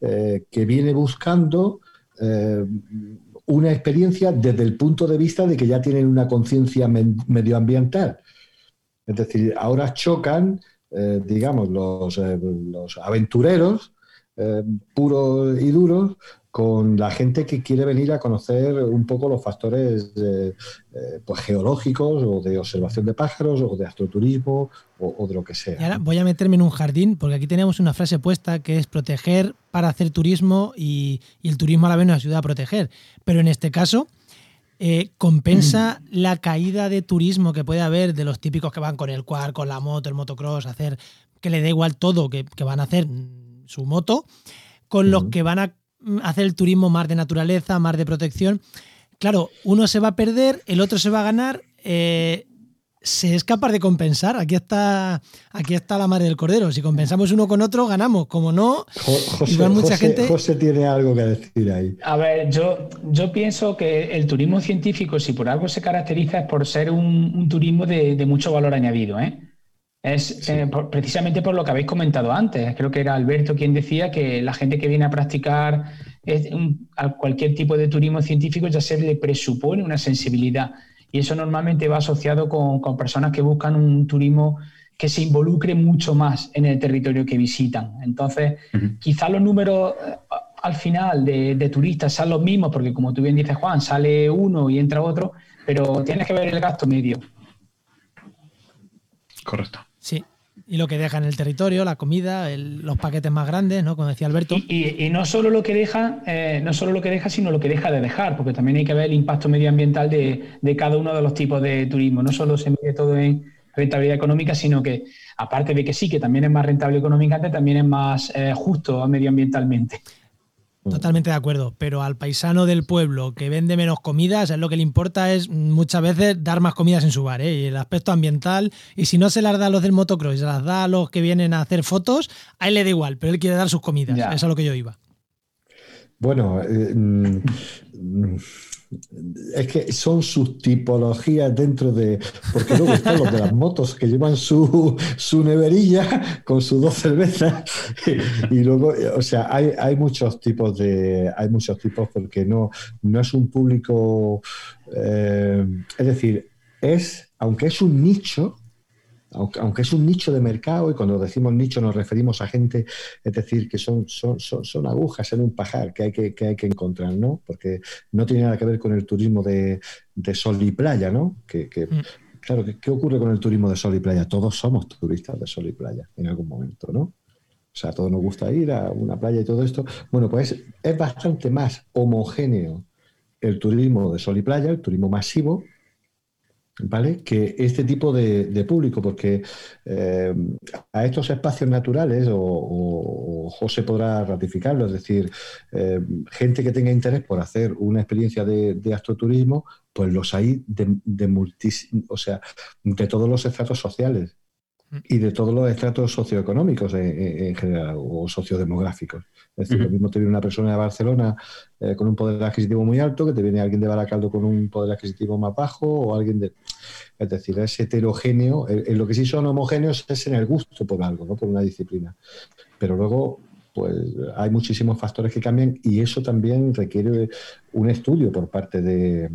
eh, que viene buscando eh, una experiencia desde el punto de vista de que ya tienen una conciencia medioambiental. Es decir, ahora chocan, eh, digamos, los, los aventureros puros y duros con la gente que quiere venir a conocer un poco los factores eh, pues, geológicos o de observación de pájaros o de astroturismo o, de lo que sea. Y ahora voy a meterme en un jardín porque aquí tenemos una frase puesta que es proteger para hacer turismo y, el turismo a la vez nos ayuda a proteger. Pero en este caso, eh, ¿compensa la caída de turismo que puede haber de los típicos que van con el quad, con la moto, el motocross, hacer que le da igual todo, que, van a hacer su moto, con los que van a hacer el turismo más de naturaleza, más de protección. Claro, uno se va a perder, el otro se va a ganar. Eh, se es capaz de compensar. Aquí está, aquí está la madre del cordero. Si compensamos uno con otro, ganamos. Como no, José, mucha gente. José tiene algo que decir ahí. A ver, yo, yo pienso que el turismo científico, si por algo se caracteriza, es por ser un, turismo de, de, mucho valor añadido. ¿eh? Es eh, precisamente por lo que habéis comentado antes. Creo que era Alberto quien decía que la gente que viene a practicar cualquier tipo de turismo científico ya se le presupone una sensibilidad. Y eso normalmente va asociado con, personas que buscan un turismo que se involucre mucho más en el territorio que visitan. Entonces, quizás los números eh, al final de, de, turistas sean los mismos, porque como tú bien dices, Juan, sale uno y entra otro, pero tienes que ver el gasto medio. Correcto. Y lo que deja en el territorio, la comida, los paquetes más grandes, ¿no? Como decía Alberto. Y, no solo lo que deja, eh, no solo lo que deja, sino lo que deja de dejar, porque también hay que ver el impacto medioambiental de, cada uno de los tipos de turismo. No solo se mide todo en rentabilidad económica, sino que, aparte de que sí, que también es más rentable económicamente, también es más eh, justo medioambientalmente. Mm. Totalmente de acuerdo, pero al paisano del pueblo que vende menos comidas, es lo que le importa es muchas veces dar más comidas en su bar, ¿eh? y el aspecto ambiental, y si no se las da a los del motocross, se las da a los que vienen a hacer fotos, a él le da igual, pero él quiere dar sus comidas, eso es a lo que yo iba. Bueno, eh, mm, es que son sus tipologías dentro de. Porque luego están los de las motos que llevan su, su neverilla con sus dos cervezas. Y luego, o sea, hay, hay muchos tipos de. Hay muchos tipos porque no, no es un público. Eh, es decir, es, aunque es un nicho, aunque, es un nicho de mercado, y cuando decimos nicho nos referimos a gente, es decir, que son, son, son, agujas en un pajar que hay que, hay que encontrar, ¿no? Porque no tiene nada que ver con el turismo de, sol y playa, ¿no? Que, mm. Claro, ¿qué, ocurre con el turismo de sol y playa? Todos somos turistas de sol y playa en algún momento, ¿no? O sea, a todos nos gusta ir a una playa y todo esto. Bueno, pues es bastante más homogéneo el turismo de sol y playa, el turismo masivo, ¿vale? Que este tipo de, público, porque eh, a estos espacios naturales, o, José podrá ratificarlo, es decir, eh, gente que tenga interés por hacer una experiencia de, astroturismo, pues los hay de, de o sea, de todos los estratos sociales y de todos los estratos socioeconómicos en, general o sociodemográficos. Es decir, lo mismo te viene una persona de Barcelona eh, con un poder adquisitivo muy alto que te viene alguien de Baracaldo con un poder adquisitivo más bajo o alguien de... Es decir, es heterogéneo. En lo que sí son homogéneos es en el gusto por algo, ¿no? por una disciplina. Pero luego pues hay muchísimos factores que cambian y eso también requiere un estudio por parte de,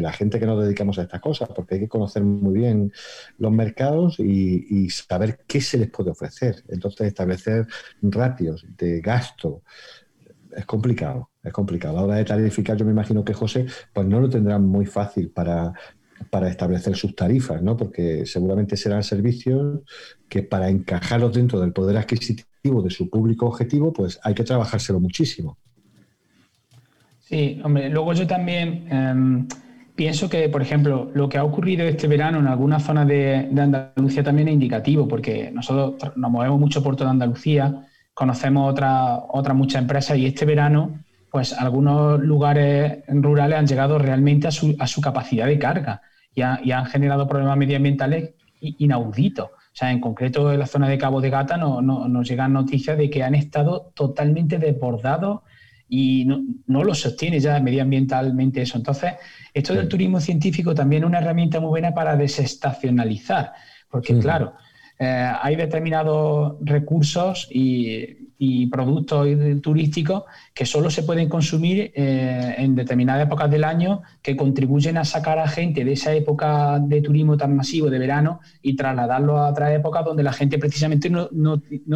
la gente que nos dedicamos a estas cosas, porque hay que conocer muy bien los mercados y, saber qué se les puede ofrecer. Entonces, establecer ratios de gasto es complicado, es complicado. A la hora de tarificar, yo me imagino que José, pues no lo tendrá muy fácil para, para establecer sus tarifas, ¿no? Porque seguramente serán servicios que para encajarlos dentro del poder adquisitivo de su público objetivo, pues hay que trabajárselo muchísimo. Sí, hombre, luego yo también em, pienso que, por ejemplo, lo que ha ocurrido este verano en algunas zonas de, Andalucía también es indicativo, porque nosotros nos movemos mucho por toda Andalucía, conocemos otras otra muchas empresas y este verano, pues algunos lugares rurales han llegado realmente a su, a su capacidad de carga y han generado problemas medioambientales inauditos. O sea, en concreto en la zona de Cabo de Gata no, nos llegan noticias de que han estado totalmente desbordados y no, lo sostiene ya medioambientalmente eso. Entonces, esto del turismo científico también es una herramienta muy buena para desestacionalizar, porque claro, eh, hay determinados recursos y y productos turísticos que solo se pueden consumir eh, en determinadas épocas del año que contribuyen a sacar a gente de esa época de turismo tan masivo de verano y trasladarlo a otra época donde la gente precisamente no,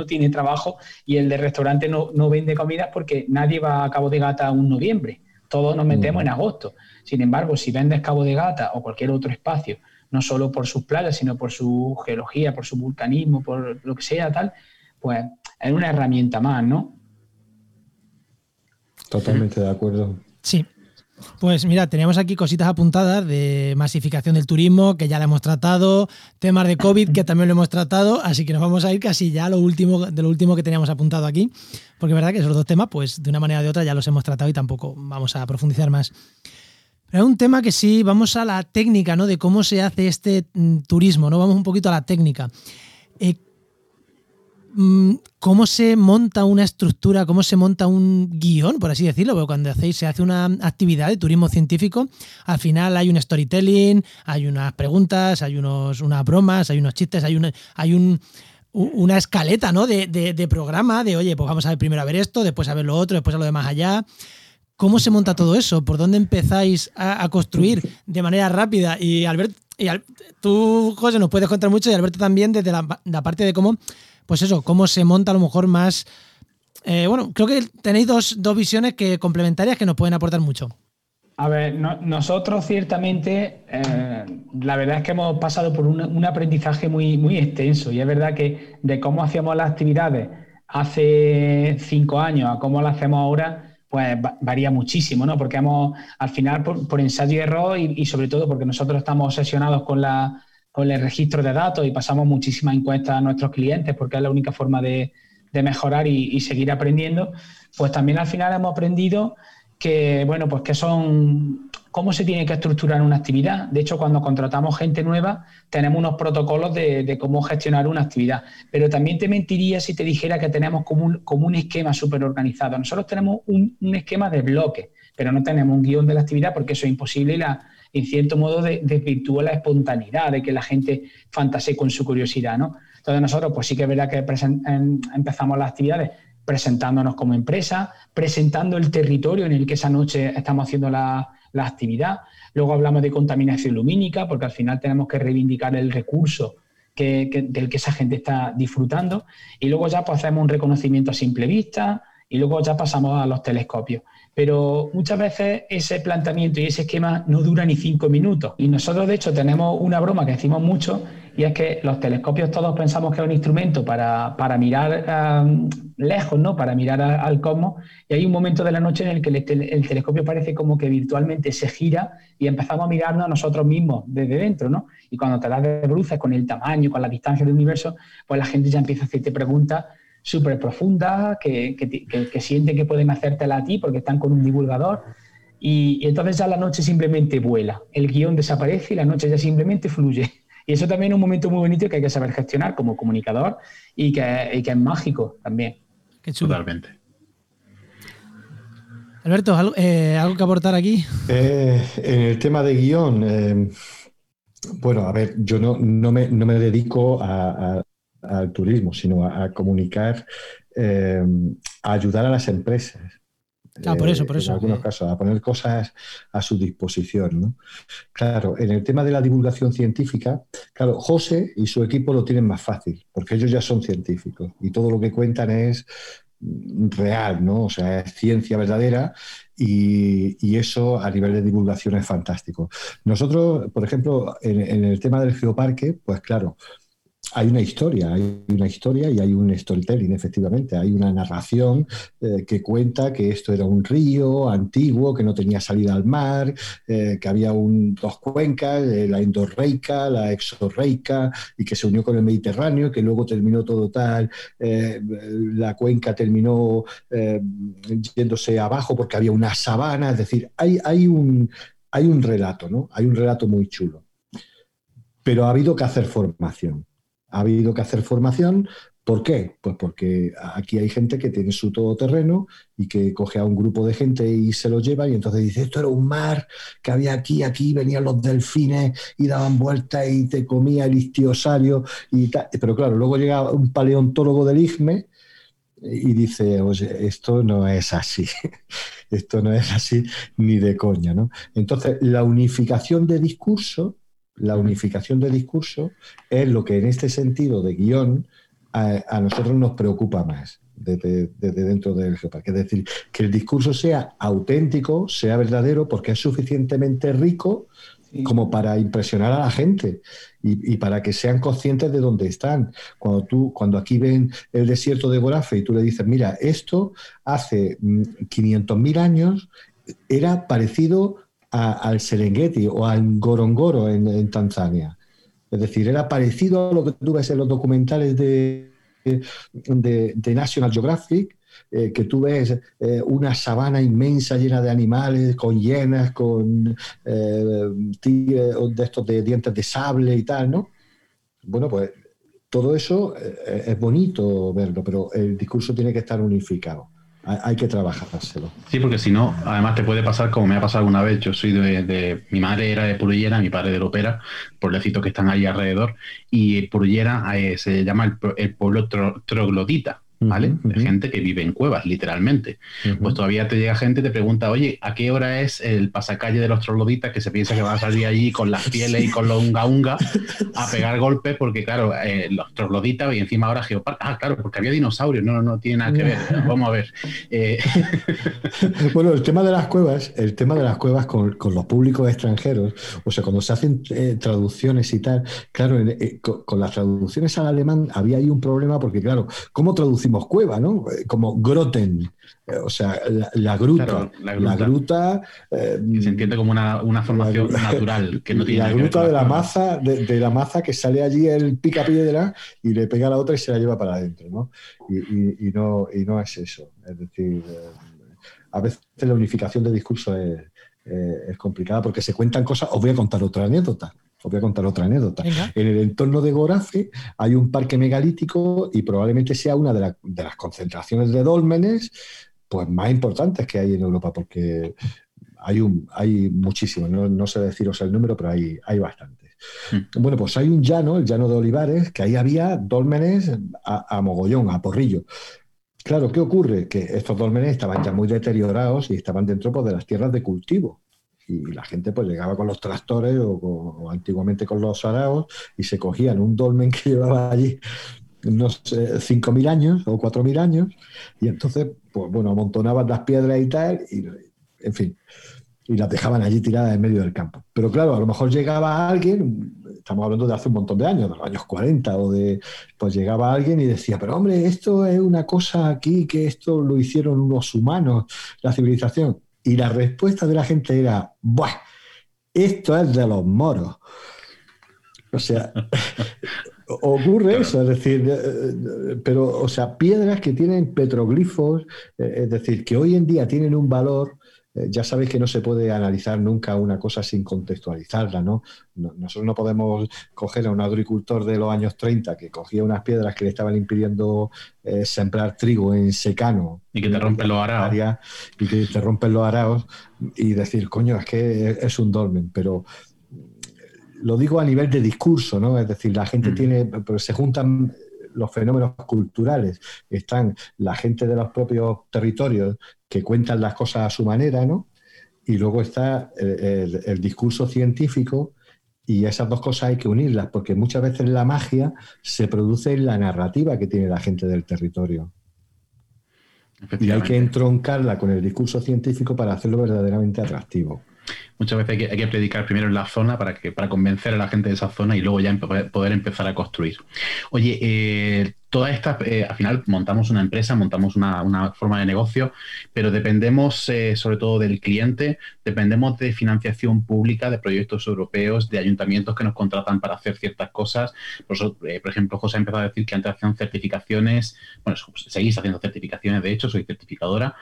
tiene trabajo y el de restaurante no, vende comidas porque nadie va a Cabo de Gata un noviembre. Todos nos metemos mm. en agosto. Sin embargo, si vendes Cabo de Gata o cualquier otro espacio, no solo por sus playas, sino por su geología, por su vulcanismo, por lo que sea, tal, pues es una herramienta más, ¿no? Totalmente de acuerdo. Sí. Pues mira, teníamos aquí cositas apuntadas de masificación del turismo, que ya la hemos tratado, temas de COVID, que también lo hemos tratado, así que nos vamos a ir casi ya a lo último, de lo último que teníamos apuntado aquí, porque es verdad que esos dos temas, pues de una manera o de otra ya los hemos tratado y tampoco vamos a profundizar más. Hay un tema que sí, vamos a la técnica, ¿no? De cómo se hace este mm, turismo, ¿no? Vamos un poquito a la técnica. Eh, Mm, cómo se monta una estructura, cómo se monta un guion, por así decirlo, porque cuando hacéis, se hace una actividad de turismo científico, al final hay un storytelling, hay unas preguntas, hay unos, unas bromas, hay unos chistes, hay una, hay un, una escaleta ¿no? de, programa, de oye, pues vamos a ver primero a ver esto, después a ver lo otro, después a lo de más allá. ¿Cómo se monta todo eso? ¿Por dónde empezáis a, construir de manera rápida? Y Albert, tú, José, nos puedes contar mucho y Alberto también desde la parte de cómo pues eso, cómo se monta a lo mejor más... Eh, bueno, creo que tenéis dos, visiones que complementarias que nos pueden aportar mucho. A ver, nosotros ciertamente, eh, la verdad es que hemos pasado por un, aprendizaje muy, muy extenso y es verdad que de cómo hacíamos las actividades hace cinco años a cómo las hacemos ahora, pues varía muchísimo, ¿no? Porque hemos, al final, por, ensayo y error y, sobre todo porque nosotros estamos obsesionados con, la, con el registro de datos y pasamos muchísimas encuestas a nuestros clientes porque es la única forma de, mejorar y, y seguir aprendiendo, pues también al final hemos aprendido que, bueno, pues que son cómo se tiene que estructurar una actividad. De hecho, cuando contratamos gente nueva, tenemos unos protocolos de, cómo gestionar una actividad. Pero también te mentiría si te dijera que tenemos como un, esquema súper organizado. Nosotros tenemos un, esquema de bloques, pero no tenemos un guion de la actividad porque eso es imposible y la, en cierto modo desvirtúa la espontaneidad de que la gente fantasee con su curiosidad, ¿no? Entonces nosotros, pues sí que es verdad que em, empezamos las actividades presentándonos como empresa, presentando el territorio en el que esa noche estamos haciendo la, actividad. Luego hablamos de contaminación lumínica, porque al final tenemos que reivindicar el recurso del que esa gente está disfrutando. Y luego ya pues, hacemos un reconocimiento a simple vista y luego ya pasamos a los telescopios. Pero muchas veces ese planteamiento y ese esquema no dura ni cinco minutos. Y nosotros, de hecho, tenemos una broma que decimos mucho y es que los telescopios todos pensamos que es un instrumento para, mirar lejos, ¿no? Para mirar al cosmos. Y hay un momento de la noche en el que el, telescopio parece como que virtualmente se gira y empezamos a mirarnos a nosotros mismos desde dentro, ¿no? Y cuando te das de bruces con el tamaño, con la distancia del universo, pues la gente ya empieza a hacerte preguntas súper profundas que, que, sienten que pueden hacértela a ti porque están con un divulgador. Y, y entonces ya la noche simplemente vuela. El guion desaparece y la noche ya simplemente fluye. Y eso también es un momento muy bonito que hay que saber gestionar como comunicador y que, es mágico también. Totalmente. Alberto, ¿algo, eh, que aportar aquí? Eh, en el tema de guion, eh, bueno, a ver, yo no, no, me, dedico al turismo, sino a, comunicar, a ayudar a las empresas. Ah, por eso, por eso. En algunos casos, a poner cosas a su disposición. ¿no? Claro, en el tema de la divulgación científica, claro, José y su equipo lo tienen más fácil, porque ellos ya son científicos y todo lo que cuentan es real, ¿no? O sea, es ciencia verdadera y, eso a nivel de divulgación es fantástico. Nosotros, por ejemplo, en el tema del geoparque, pues claro, hay una historia, hay una historia y hay un storytelling, efectivamente. Hay una narración eh, que cuenta que esto era un río antiguo, que no tenía salida al mar, eh, que había un, dos cuencas, eh, la endorreica, la exorreica, y que se unió con el Mediterráneo, que luego terminó todo tal. la cuenca terminó yéndose abajo porque había una sabana. Es decir, hay, hay, un, hay un relato, ¿no? Hay un relato muy chulo. Pero ha habido que hacer formación ha habido que hacer formación. ¿Por qué? Pues porque aquí hay gente que tiene su todoterreno y que coge a un grupo de gente y se lo lleva y entonces dice, esto era un mar que había aquí, aquí venían los delfines y daban vueltas y te comía el istiosario y tal. Pero claro, luego llega un paleontólogo del IGME y dice, oye, esto no es así, esto no es así ni de coña, ¿no? Entonces, la unificación de discurso la unificación de discurso es lo que en este sentido de guion a, nosotros nos preocupa más desde, dentro del geoparque. Es decir, que el discurso sea auténtico, sea verdadero, porque es suficientemente rico como para impresionar a la gente y, para que sean conscientes de dónde están. Cuando tú, cuando aquí ven el desierto de Gorafe y tú le dices, mira, esto hace 500.000 mm, años era parecido al Serengeti o al Gorongoro en, Tanzania. Es decir, era parecido a lo que tú ves en los documentales de, de, National Geographic, eh, que tú ves eh, una sabana inmensa llena de animales, con hienas, con eh, de estos de dientes de sable y tal, ¿no? Bueno, pues todo eso es bonito verlo, pero el discurso tiene que estar unificado hay que trabajárselo. Sí, porque si no, además te puede pasar como me ha pasado alguna vez. Yo soy de, mi madre era de Purullera, mi padre de Lopera, pueblecitos que están ahí alrededor, y Purullera eh, se llama el, pueblo troglodita, ¿vale? De gente que vive en cuevas, literalmente. Pues todavía te llega gente y te pregunta, oye, ¿a qué hora es el pasacalle de los trogloditas que se piensa que van a salir allí con las pieles y con los unga unga a pegar golpes? Porque, claro, eh, los trogloditas y encima ahora geoparques. Ah, claro, porque había dinosaurios, no, no, no tiene nada que ver. Vamos a ver. Eh, bueno, el tema de las cuevas, el tema de las cuevas con, los públicos extranjeros, o sea, cuando se hacen eh, traducciones y tal, claro, con, con, las traducciones al alemán había ahí un problema porque, claro, ¿cómo traducimos? cueva, ¿no? Eh, como groten, eh, o sea, la, gruta. la gruta. Eh, que se entiende como una, formación natural, que no tiene La gruta de la maza, de, la maza que sale allí el pica piedra y le pega a la otra y se la lleva para adentro, ¿no? Y, no, y no es eso. Es decir, a veces la unificación de discurso es, es complicada porque se cuentan cosas. Os voy a contar otra anécdota. Os voy a contar otra anécdota. En el entorno de Gorace hay un parque megalítico y probablemente sea una de, las concentraciones de dólmenes pues, más importantes que hay en Europa, porque hay, un, hay muchísimos, no, sé deciros el número, pero hay, hay bastantes. Hmm. Bueno, pues hay un llano, el llano de Olivares, que ahí había dólmenes a, a mogollón, a porrillo. Claro, ¿qué ocurre? Que estos dólmenes estaban ya muy deteriorados y estaban dentro pues, de las tierras de cultivo y la gente pues llegaba con los tractores o, antiguamente con los araos y se cogían un dolmen que llevaba allí unos 5.000 años o 4.000 años y entonces pues bueno amontonaban las piedras y tal y en fin y las dejaban allí tiradas en medio del campo. Pero claro, a lo mejor llegaba alguien, estamos hablando de hace un montón de años, de los años 40 o de, pues llegaba alguien y decía, pero hombre, esto es una cosa aquí, que esto lo hicieron unos humanos, la civilización. Y la respuesta de la gente era, ¡buah! Esto es de los moros. O sea, ocurre eso, es decir, pero, o sea, piedras que tienen petroglifos, eh, es decir, que hoy en día tienen un valor ya sabéis que no se puede analizar nunca una cosa sin contextualizarla, ¿no? Nosotros no podemos coger a un agricultor de los años 30 que cogía unas piedras que le estaban impidiendo eh, sembrar trigo en secano. Y que te rompen los araos. Y que te rompen los araos y decir, coño, es que es un dolmen, pero lo digo a nivel de discurso, ¿no? Es decir, la gente mm. tiene, pero se juntan los fenómenos culturales. Están la gente de los propios territorios que cuentan las cosas a su manera, ¿no? Y luego está el, discurso científico y esas dos cosas hay que unirlas, porque muchas veces la magia se produce en la narrativa que tiene la gente del territorio. Y hay que entroncarla con el discurso científico para hacerlo verdaderamente atractivo. Muchas veces hay que, predicar primero en la zona para, que, para convencer a la gente de esa zona y luego ya poder empezar a construir. Oye, eh, toda esta, eh, al final montamos una empresa, montamos una, forma de negocio, pero dependemos eh, sobre todo del cliente, dependemos de financiación pública, de proyectos europeos, de ayuntamientos que nos contratan para hacer ciertas cosas. Por, por ejemplo, José ha empezado a decir que antes hacían certificaciones, bueno, seguís haciendo certificaciones, de hecho, soy certificadora.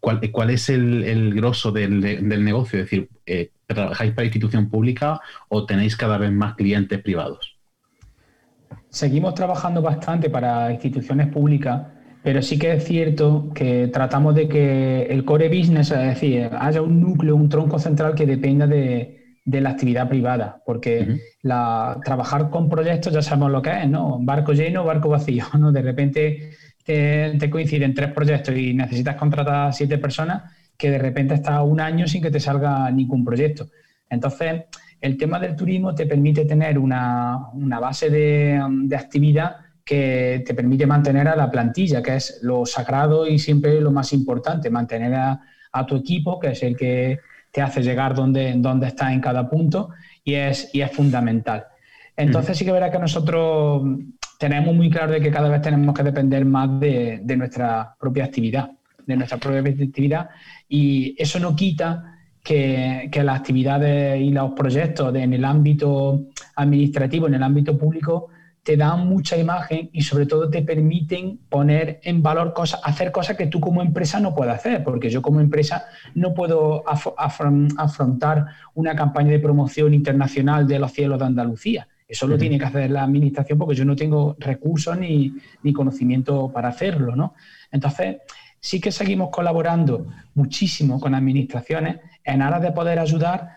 ¿Cuál, es el, el grosso del, negocio? Es decir, eh, ¿trabajáis para institución pública o tenéis cada vez más clientes privados? Seguimos trabajando bastante para instituciones públicas, pero sí que es cierto que tratamos de que el core business, es decir, haya un núcleo, un tronco central que dependa de, la actividad privada, porque la, trabajar con proyectos ya sabemos lo que es, ¿no? Barco lleno, barco vacío, ¿no? De repente te, coinciden tres proyectos y necesitas contratar a siete personas, que de repente estás un año sin que te salga ningún proyecto. Entonces, el tema del turismo te permite tener una, base de, actividad que te permite mantener a la plantilla, que es lo sagrado y siempre lo más importante, mantener a, tu equipo, que es el que te hace llegar donde, donde estás en cada punto, y es, y es fundamental. Entonces sí que verá que nosotros tenemos muy claro de que cada vez tenemos que depender más de, nuestra propia actividad, de nuestra propia actividad, y eso no quita que, las actividades y los proyectos en el ámbito administrativo, en el ámbito público, te dan mucha imagen y sobre todo te permiten poner en valor cosas, hacer cosas que tú como empresa no puedes hacer, porque yo como empresa no puedo afrontar una campaña de promoción internacional de los cielos de Andalucía. Eso lo tiene que hacer la administración porque yo no tengo recursos ni, conocimiento para hacerlo, ¿no? Entonces, sí que seguimos colaborando muchísimo con administraciones en aras de poder ayudar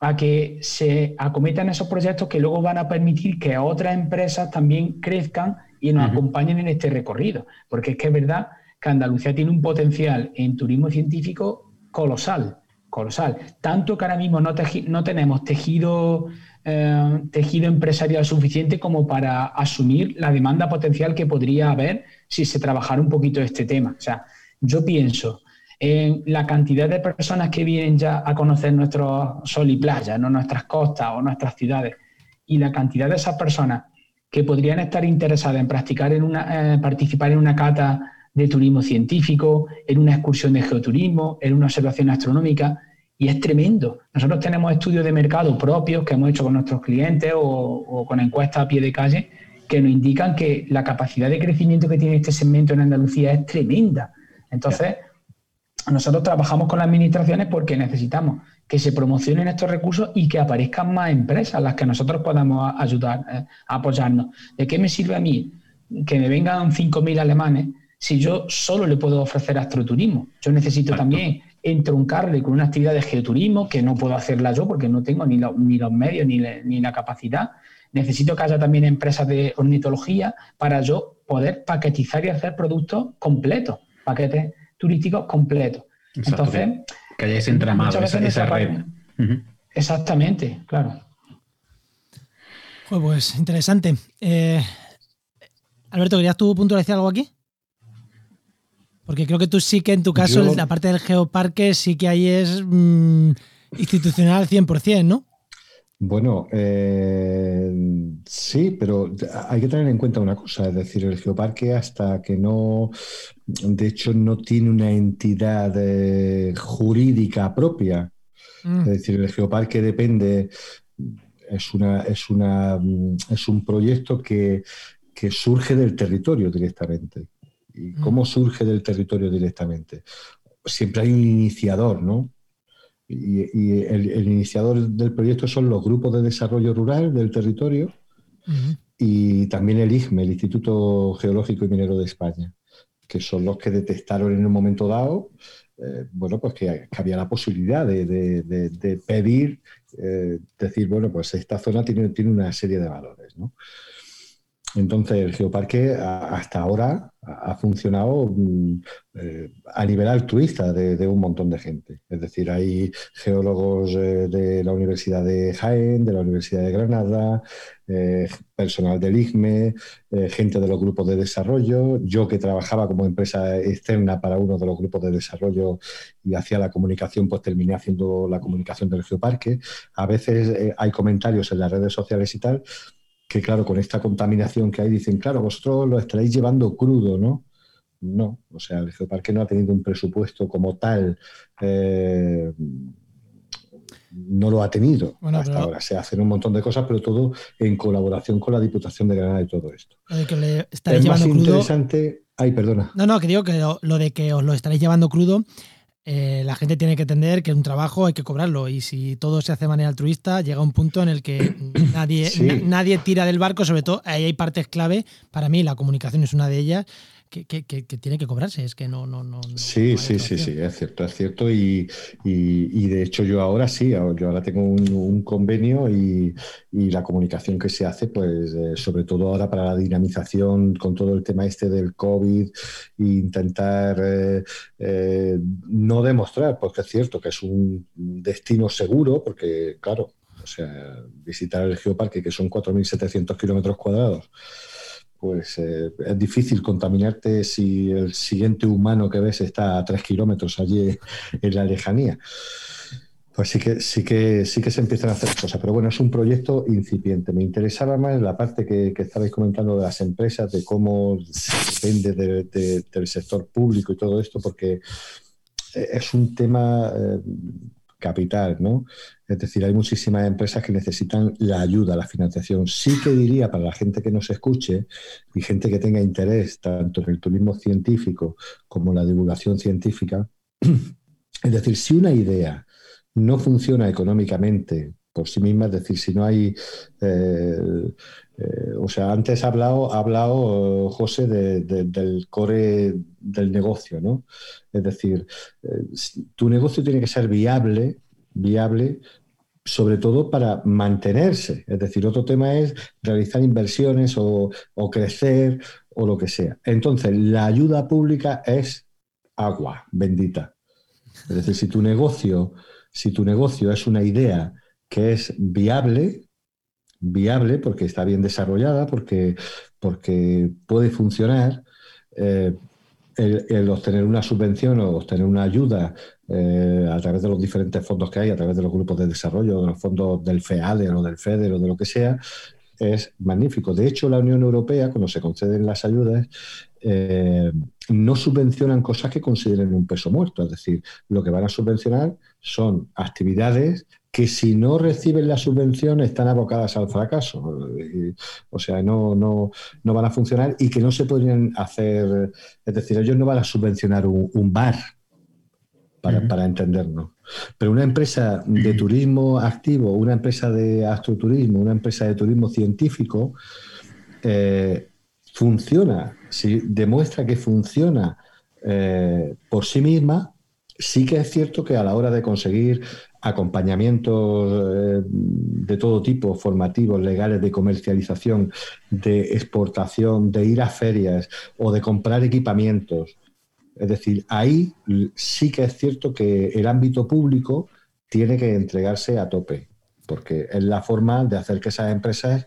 a que se acometan esos proyectos que luego van a permitir que otras empresas también crezcan y nos acompañen en este recorrido, porque es que es verdad que Andalucía tiene un potencial en turismo científico colosal, colosal. Tanto que ahora mismo no, no tenemos tejido, eh, tejido empresarial suficiente como para asumir la demanda potencial que podría haber si se trabajara un poquito este tema. O sea, yo pienso en la cantidad de personas que vienen ya a conocer nuestro sol y playa, ¿no? nuestras costas o nuestras ciudades, y la cantidad de esas personas que podrían estar interesadas en practicar en una, eh, participar en una cata de turismo científico, en una excursión de geoturismo, en una observación astronómica, y es tremendo. Nosotros tenemos estudios de mercado propios que hemos hecho con nuestros clientes o, o con encuestas a pie de calle que nos indican que la capacidad de crecimiento que tiene este segmento en Andalucía es tremenda. Entonces, nosotros trabajamos con las administraciones porque necesitamos que se promocionen estos recursos y que aparezcan más empresas a las que nosotros podamos ayudar, eh, apoyarnos. ¿De qué me sirve a mí que me vengan 5.000 alemanes si yo solo le puedo ofrecer astroturismo? Yo necesito también entroncarle con una actividad de geoturismo que no puedo hacerla yo porque no tengo ni, ni los medios ni, ni la capacidad. Necesito que haya también empresas de ornitología para yo poder paquetizar y hacer productos completos, paquetes turísticos completos. Entonces, que hayáis entramado esa, esa red. Exactamente, claro. Pues interesante. Eh, Alberto, ¿querías tú puntualizar algo aquí? Porque creo que tú sí que en tu caso, la parte del geoparque, sí que ahí es mm, institucional al 100%, ¿no? Bueno, eh, sí, pero hay que tener en cuenta una cosa, es decir, el geoparque hasta que no, de hecho, no tiene una entidad eh, jurídica propia. Mm. Es decir, el geoparque depende, es, una, es, una, es un proyecto que, surge del territorio directamente. ¿Y mm. cómo surge del territorio directamente? Siempre hay un iniciador, ¿no? Y, el, iniciador del proyecto son los grupos de desarrollo rural del territorio y también el IGME, el Instituto Geológico y Minero de España, que son los que detectaron en un momento dado, eh, bueno, pues que, había la posibilidad de, pedir, eh, decir, bueno, pues esta zona tiene, tiene una serie de valores, ¿no? Entonces, el geoparque hasta ahora ha funcionado mm, eh, a nivel altruista de, un montón de gente. Es decir, hay geólogos eh, de la Universidad de Jaén, de la Universidad de Granada, eh, personal del IGME, gente de los grupos de desarrollo. Yo que trabajaba como empresa externa para uno de los grupos de desarrollo y hacía la comunicación, pues terminé haciendo la comunicación del geoparque. A veces hay comentarios en las redes sociales y tal que claro, con esta contaminación que hay, dicen, claro, vosotros lo estaréis llevando crudo, ¿no? No, o sea, el Geoparque no ha tenido un presupuesto como tal, eh, no lo ha tenido hasta ahora. Se hacen un montón de cosas, pero todo en colaboración con la Diputación de Granada y todo esto. es más interesante. Ay, perdona. No, no, que digo que lo de que os lo estaréis llevando crudo eh, la gente tiene que entender que un trabajo hay que cobrarlo y si todo se hace de manera altruista llega un punto en el que nadie, nadie tira del barco, sobre todo ahí hay partes clave, para mí la comunicación es una de ellas que, tiene que cobrarse, es que no... no, no sí, sí, sí, sí, es cierto, es cierto y, de hecho yo ahora sí, yo ahora tengo un, convenio y, la comunicación que se hace, pues eh, sobre todo ahora para la dinamización con todo el tema este del COVID e intentar eh, eh, no demostrar, porque es cierto que es un destino seguro, porque claro, o sea, visitar el geoparque, que son 4.700 kilómetros cuadrados, pues eh, es difícil contaminarte si el siguiente humano que ves está a tres kilómetros allí en la lejanía. Pues sí que, sí que sí que se empiezan a hacer cosas, pero bueno, es un proyecto incipiente. Me interesaba más la parte que, estabais comentando de las empresas, de cómo se depende del sector público y todo esto, porque es un tema eh, capital, ¿no? Es decir, hay muchísimas empresas que necesitan la ayuda, la financiación. Sí que diría para la gente que nos escuche y gente que tenga interés tanto en el turismo científico como en la divulgación científica, es decir, si una idea no funciona económicamente por sí misma, es decir, si no hay... Eh, eh, o sea, antes ha hablado, ha hablado José del core del negocio, ¿no? Es decir, eh, tu negocio tiene que ser viable, viable sobre todo para mantenerse. Es decir, otro tema es realizar inversiones o, crecer o lo que sea. Entonces, la ayuda pública es agua bendita. Es decir, si tu negocio, si tu negocio es una idea que es viable, viable porque está bien desarrollada, porque, porque puede funcionar, eh, el, obtener una subvención o obtener una ayuda eh, a través de los diferentes fondos que hay, a través de los grupos de desarrollo, de los fondos del FEADER o del FEDER o de lo que sea, es magnífico. De hecho, la Unión Europea, cuando se conceden las ayudas, eh, no subvencionan cosas que consideren un peso muerto. Es decir, lo que van a subvencionar son actividades que si no reciben la subvención están abocadas al fracaso. O sea, no, no, no, van a funcionar y que no se podrían hacer, es decir, ellos no van a subvencionar un, bar, para, entendernos. Pero una empresa de turismo activo, una empresa de astroturismo, una empresa de turismo científico, eh, funciona, si demuestra que funciona eh, por sí misma, sí que es cierto que a la hora de conseguir acompañamientos eh, de todo tipo, formativos, legales, de comercialización, de exportación, de ir a ferias o de comprar equipamientos. Es decir, ahí sí que es cierto que el ámbito público tiene que entregarse a tope, porque es la forma de hacer que esas empresas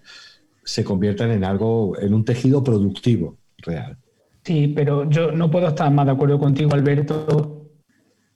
se conviertan en algo, en un tejido productivo real. Sí, pero yo no puedo estar más de acuerdo contigo, Alberto,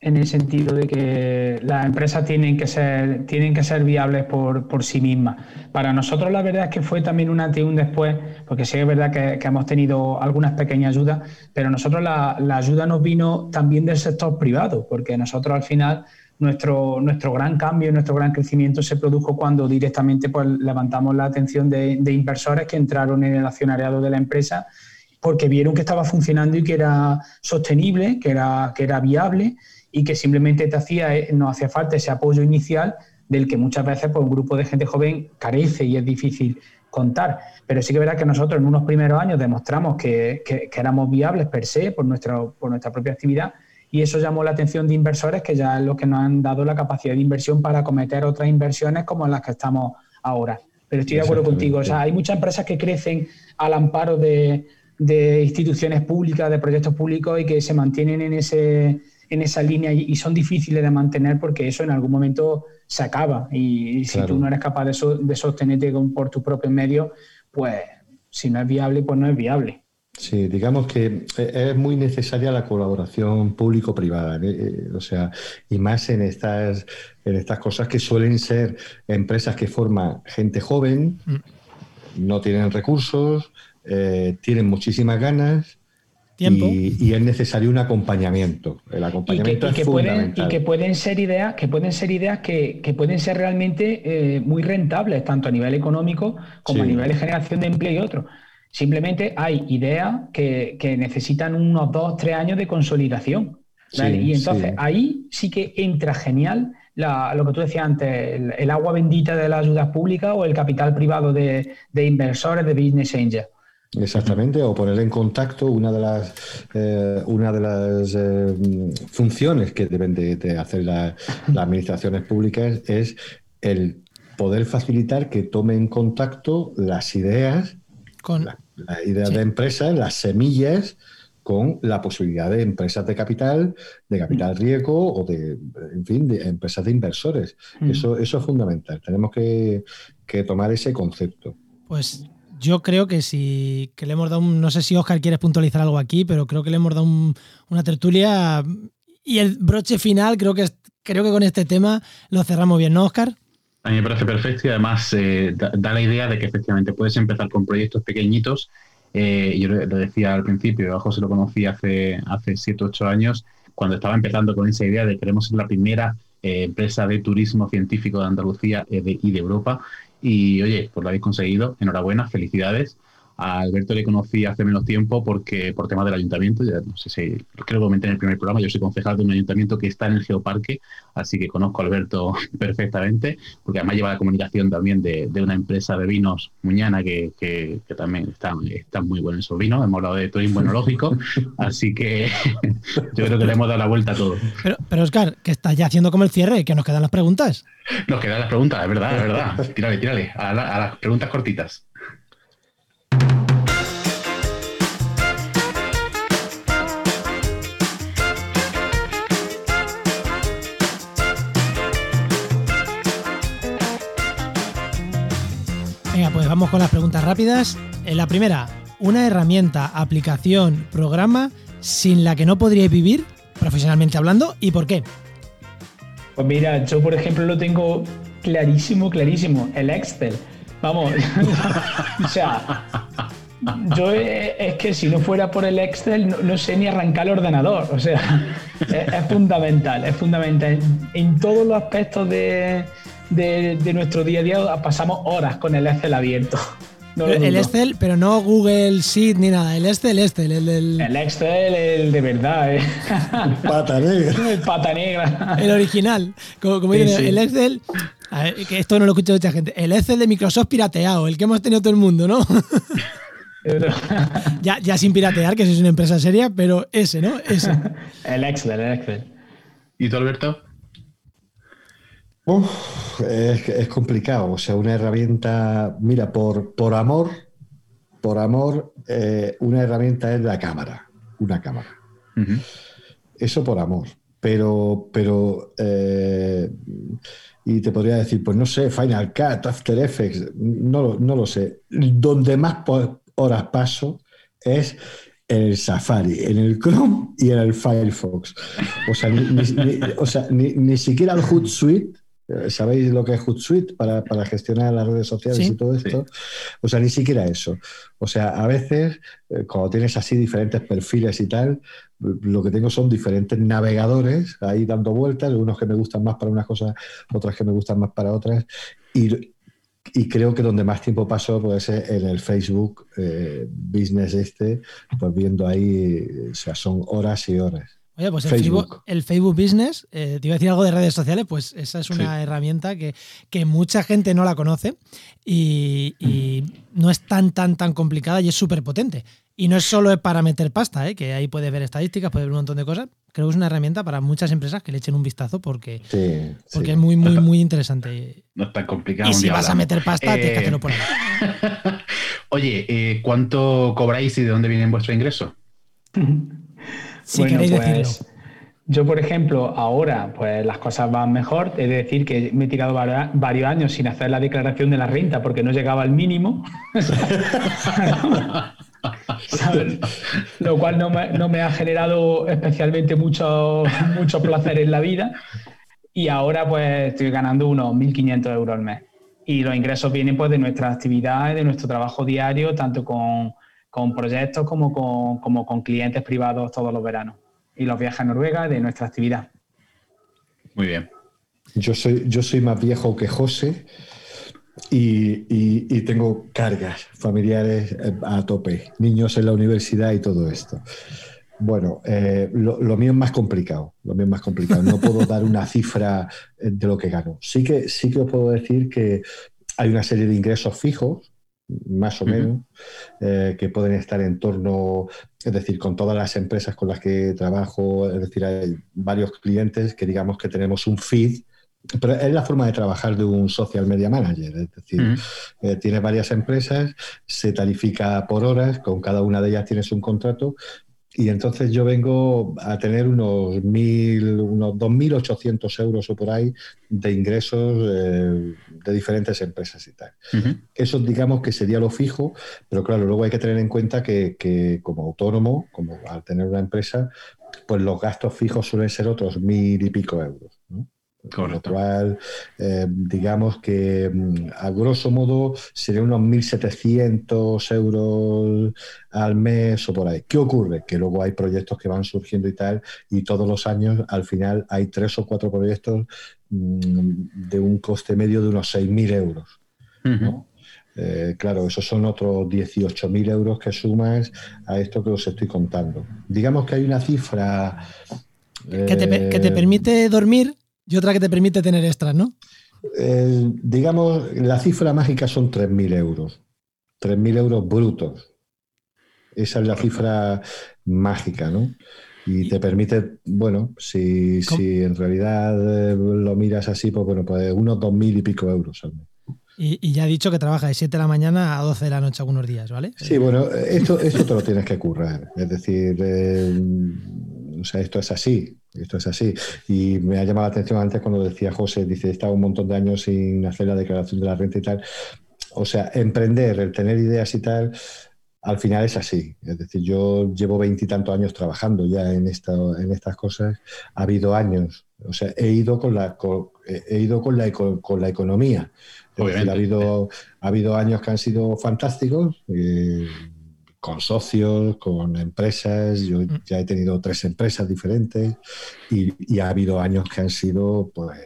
en el sentido de que las empresas tienen que ser, tienen que ser viables por, por, sí mismas. Para nosotros la verdad es que fue también un antes y un después, porque sí es verdad que, hemos tenido algunas pequeñas ayudas, pero nosotros la, la, ayuda nos vino también del sector privado, porque nosotros al final nuestro, nuestro gran cambio, nuestro gran crecimiento se produjo cuando directamente pues, levantamos la atención de, de inversores que entraron en el accionariado de la empresa porque vieron que estaba funcionando y que era sostenible, que era, que era viable y que simplemente te hacía, eh, no hacía falta ese apoyo inicial del que muchas veces pues, un grupo de gente joven carece y es difícil contar. Pero sí que es verdad que nosotros en unos primeros años demostramos que, que, éramos viables per se por nuestra, por nuestra propia actividad y eso llamó la atención de inversores que ya es lo que nos han dado la capacidad de inversión para cometer otras inversiones como las que estamos ahora. Pero estoy de acuerdo contigo, o sea, hay muchas empresas que crecen al amparo de, de instituciones públicas, de proyectos públicos y que se mantienen en ese en esa línea y, son difíciles de mantener porque eso en algún momento se acaba. Y, si tú no eres capaz de, de sostenerte por tus propios medios, pues si no es viable, pues no es viable. Sí, digamos que es muy necesaria la colaboración público-privada, ¿eh? Eh, o sea, y más en estas, en estas cosas que suelen ser empresas que forman gente joven, mm. no tienen recursos, eh, tienen muchísimas ganas y, es necesario un acompañamiento. El acompañamiento y que, es pueden, y que pueden ser ideas, que pueden ser ideas que, pueden ser realmente eh, muy rentables, tanto a nivel económico como a nivel de generación de empleo y otro. Simplemente hay ideas que, necesitan unos dos, tres años de consolidación. y entonces ahí sí que entra genial lo que tú decías antes, el, agua bendita de las ayudas públicas o el capital privado de, de inversores, de business angels. Exactamente, o poner en contacto una de las, eh, una de las eh, funciones que deben de, hacer las administraciones públicas es el poder facilitar que tomen en contacto las ideas, con, las ideas de empresas, las semillas, con la posibilidad de empresas de capital, de capital riesgo o de, en fin, de empresas de inversores. Mm. Eso, eso es fundamental. Tenemos que, que tomar ese concepto. Pues yo creo que si que le hemos dado un, no sé si Oscar quieres puntualizar algo aquí, pero creo que le hemos dado una tertulia y el broche final creo que creo que con este tema lo cerramos bien, ¿no, Oscar? A mí me parece perfecto y además eh, da, la idea de que efectivamente puedes empezar con proyectos pequeñitos. Eh, yo lo decía al principio, a José lo conocí hace, hace 7 8 años, cuando estaba empezando con esa idea de que queremos ser la primera eh, empresa de turismo científico de Andalucía y de Europa. Y oye, pues lo habéis conseguido, enhorabuena, felicidades. A Alberto le conocí hace menos tiempo porque por tema del ayuntamiento, ya no sé si creo que comenté en el primer programa, yo soy concejal de un ayuntamiento que está en el Geoparque, así que conozco a Alberto perfectamente, porque además lleva la comunicación también de, una empresa de vinos Muñana que, que, también está, está muy bueno esos vinos, hemos hablado de turismo enológico, así que yo creo que le hemos dado la vuelta a todo. Pero, pero Oscar, que estás ya haciendo como el cierre, que nos quedan las preguntas. Nos quedan las preguntas, es verdad, es verdad. Tírale, tírale, a las preguntas cortitas. Pues vamos con las preguntas rápidas. En la primera, una herramienta, aplicación, programa sin la que no podríais vivir, profesionalmente hablando, ¿y por qué? Pues mira, yo por ejemplo lo tengo clarísimo, clarísimo, el Excel. Vamos, o sea, yo eh, es que si no fuera por el Excel no, sé ni arrancar el ordenador, o sea, es fundamental, es fundamental en todos los aspectos de, de, nuestro día a día pasamos horas con el Excel abierto. el Excel, pero no Google Sheet ni nada. El Excel, el Excel, el del. El Excel, el de verdad, ¿eh? Pata negra. El pata negra. El original. Como, el Excel. que esto no lo escucho mucha gente. El Excel de Microsoft pirateado, el que hemos tenido todo el mundo, ¿no? ya, ya sin piratear, que es una empresa seria, pero ese, ¿no? Ese. el Excel, el Excel. ¿Y tú, Alberto? Es, complicado, o sea, una herramienta, mira, por, por amor, por amor, eh, una herramienta es la cámara, una cámara. Eso por amor, pero, pero, eh, y te podría decir, pues no sé, Final Cut, After Effects, no, no lo sé. Donde más horas paso es en el Safari, en el Chrome y en el Firefox. O sea, o sea, ni siquiera el Hootsuite ¿Sabéis lo que es Hootsuite para, para gestionar las redes sociales y todo esto? O sea, ni siquiera eso. O sea, a veces, eh, cuando tienes así diferentes perfiles y tal, lo que tengo son diferentes navegadores ahí dando vueltas, unos que me gustan más para unas cosas, otras que me gustan más para otras. Y, y creo que donde más tiempo paso puede ser en el Facebook eh, Business este, pues viendo ahí, o sea, son horas y horas. Oye, pues el Facebook, el Facebook Business, eh, te iba a decir algo de redes sociales, pues esa es una herramienta que, mucha gente no la conoce y, no es tan, tan, tan complicada y es súper potente. Y no es solo para meter pasta, ¿eh? que ahí puedes ver estadísticas, puedes ver un montón de cosas. Creo que es una herramienta para muchas empresas que le echen un vistazo porque, porque es muy, muy, muy interesante. No es tan complicado. Y si vas a meter pasta, tienes que hacerlo por ahí. Oye, eh, ¿cuánto cobráis y de dónde viene vuestro ingreso? Si queréis pues, decirlo. Yo, por ejemplo, ahora pues las cosas van mejor. Es decir, que me he tirado varios años sin hacer la declaración de la renta porque no llegaba al mínimo. Lo cual no me, ha generado especialmente mucho, mucho placer en la vida. Y ahora pues estoy ganando unos 1.500 euros al mes. Y los ingresos vienen pues de nuestra actividad, de nuestro trabajo diario, tanto con con proyectos como con, como con clientes privados todos los veranos. Y los viajes a Noruega de nuestra actividad. Muy bien. Yo soy, yo soy más viejo que José y, tengo cargas familiares eh, a tope, niños en la universidad y todo esto. Bueno, eh, lo, mío es más complicado, lo mío es más complicado. No puedo dar una cifra eh, de lo que gano. Sí que, sí que os puedo decir que hay una serie de ingresos fijos más o menos, eh, que pueden estar en torno, es decir, con todas las empresas con las que trabajo, es decir, hay varios clientes que digamos que tenemos un feed, pero es la forma de trabajar de un social media manager, es decir, eh, tienes varias empresas, se tarifica por horas, con cada una de ellas tienes un contrato y entonces yo vengo a tener unos, mil, unos 2.800 euros o por ahí de ingresos eh, de diferentes empresas y tal. Eso digamos que sería lo fijo, pero claro, luego hay que tener en cuenta que, que como autónomo, como al tener una empresa, pues los gastos fijos suelen ser otros mil y pico euros. ¿No? Con lo cual, eh, digamos que mm, a grosso modo serían unos 1.700 euros al mes o por ahí. ¿Qué ocurre? Que luego hay proyectos que van surgiendo y tal, y todos los años al final hay tres o cuatro proyectos mm, de un coste medio de unos 6.000 euros. Eh, claro, esos son otros 18.000 euros que sumas a esto que os estoy contando. Digamos que hay una cifra... que, te, permite dormir y otra que te permite tener extras, ¿no? digamos, la cifra mágica son 3.000 euros. 3.000 euros brutos. Esa es la cifra mágica, ¿no? Y te permite, bueno, si, si en realidad eh, lo miras así, pues bueno, pues unos 2.000 y pico euros al mes. Y, ya ha dicho que trabaja de 7 de la mañana a 12 de la noche algunos días, ¿vale? Sí, bueno, esto, esto te lo tienes que currar. Es decir, eh, o sea, esto es así, esto es así. Y me ha llamado la atención antes cuando decía José, dice, he estado un montón de años sin hacer la declaración de la renta y tal. O sea, emprender, el tener ideas y tal, al final es así. Es decir, yo llevo veintitantos años trabajando ya en, esta, en estas cosas. Ha habido años, o sea, he ido con la, he ido con la, con la economía. ha, habido, ha habido años que han sido fantásticos, eh, con socios, con empresas. Yo mm. ya he tenido tres empresas diferentes y, y ha habido años que han sido, pues,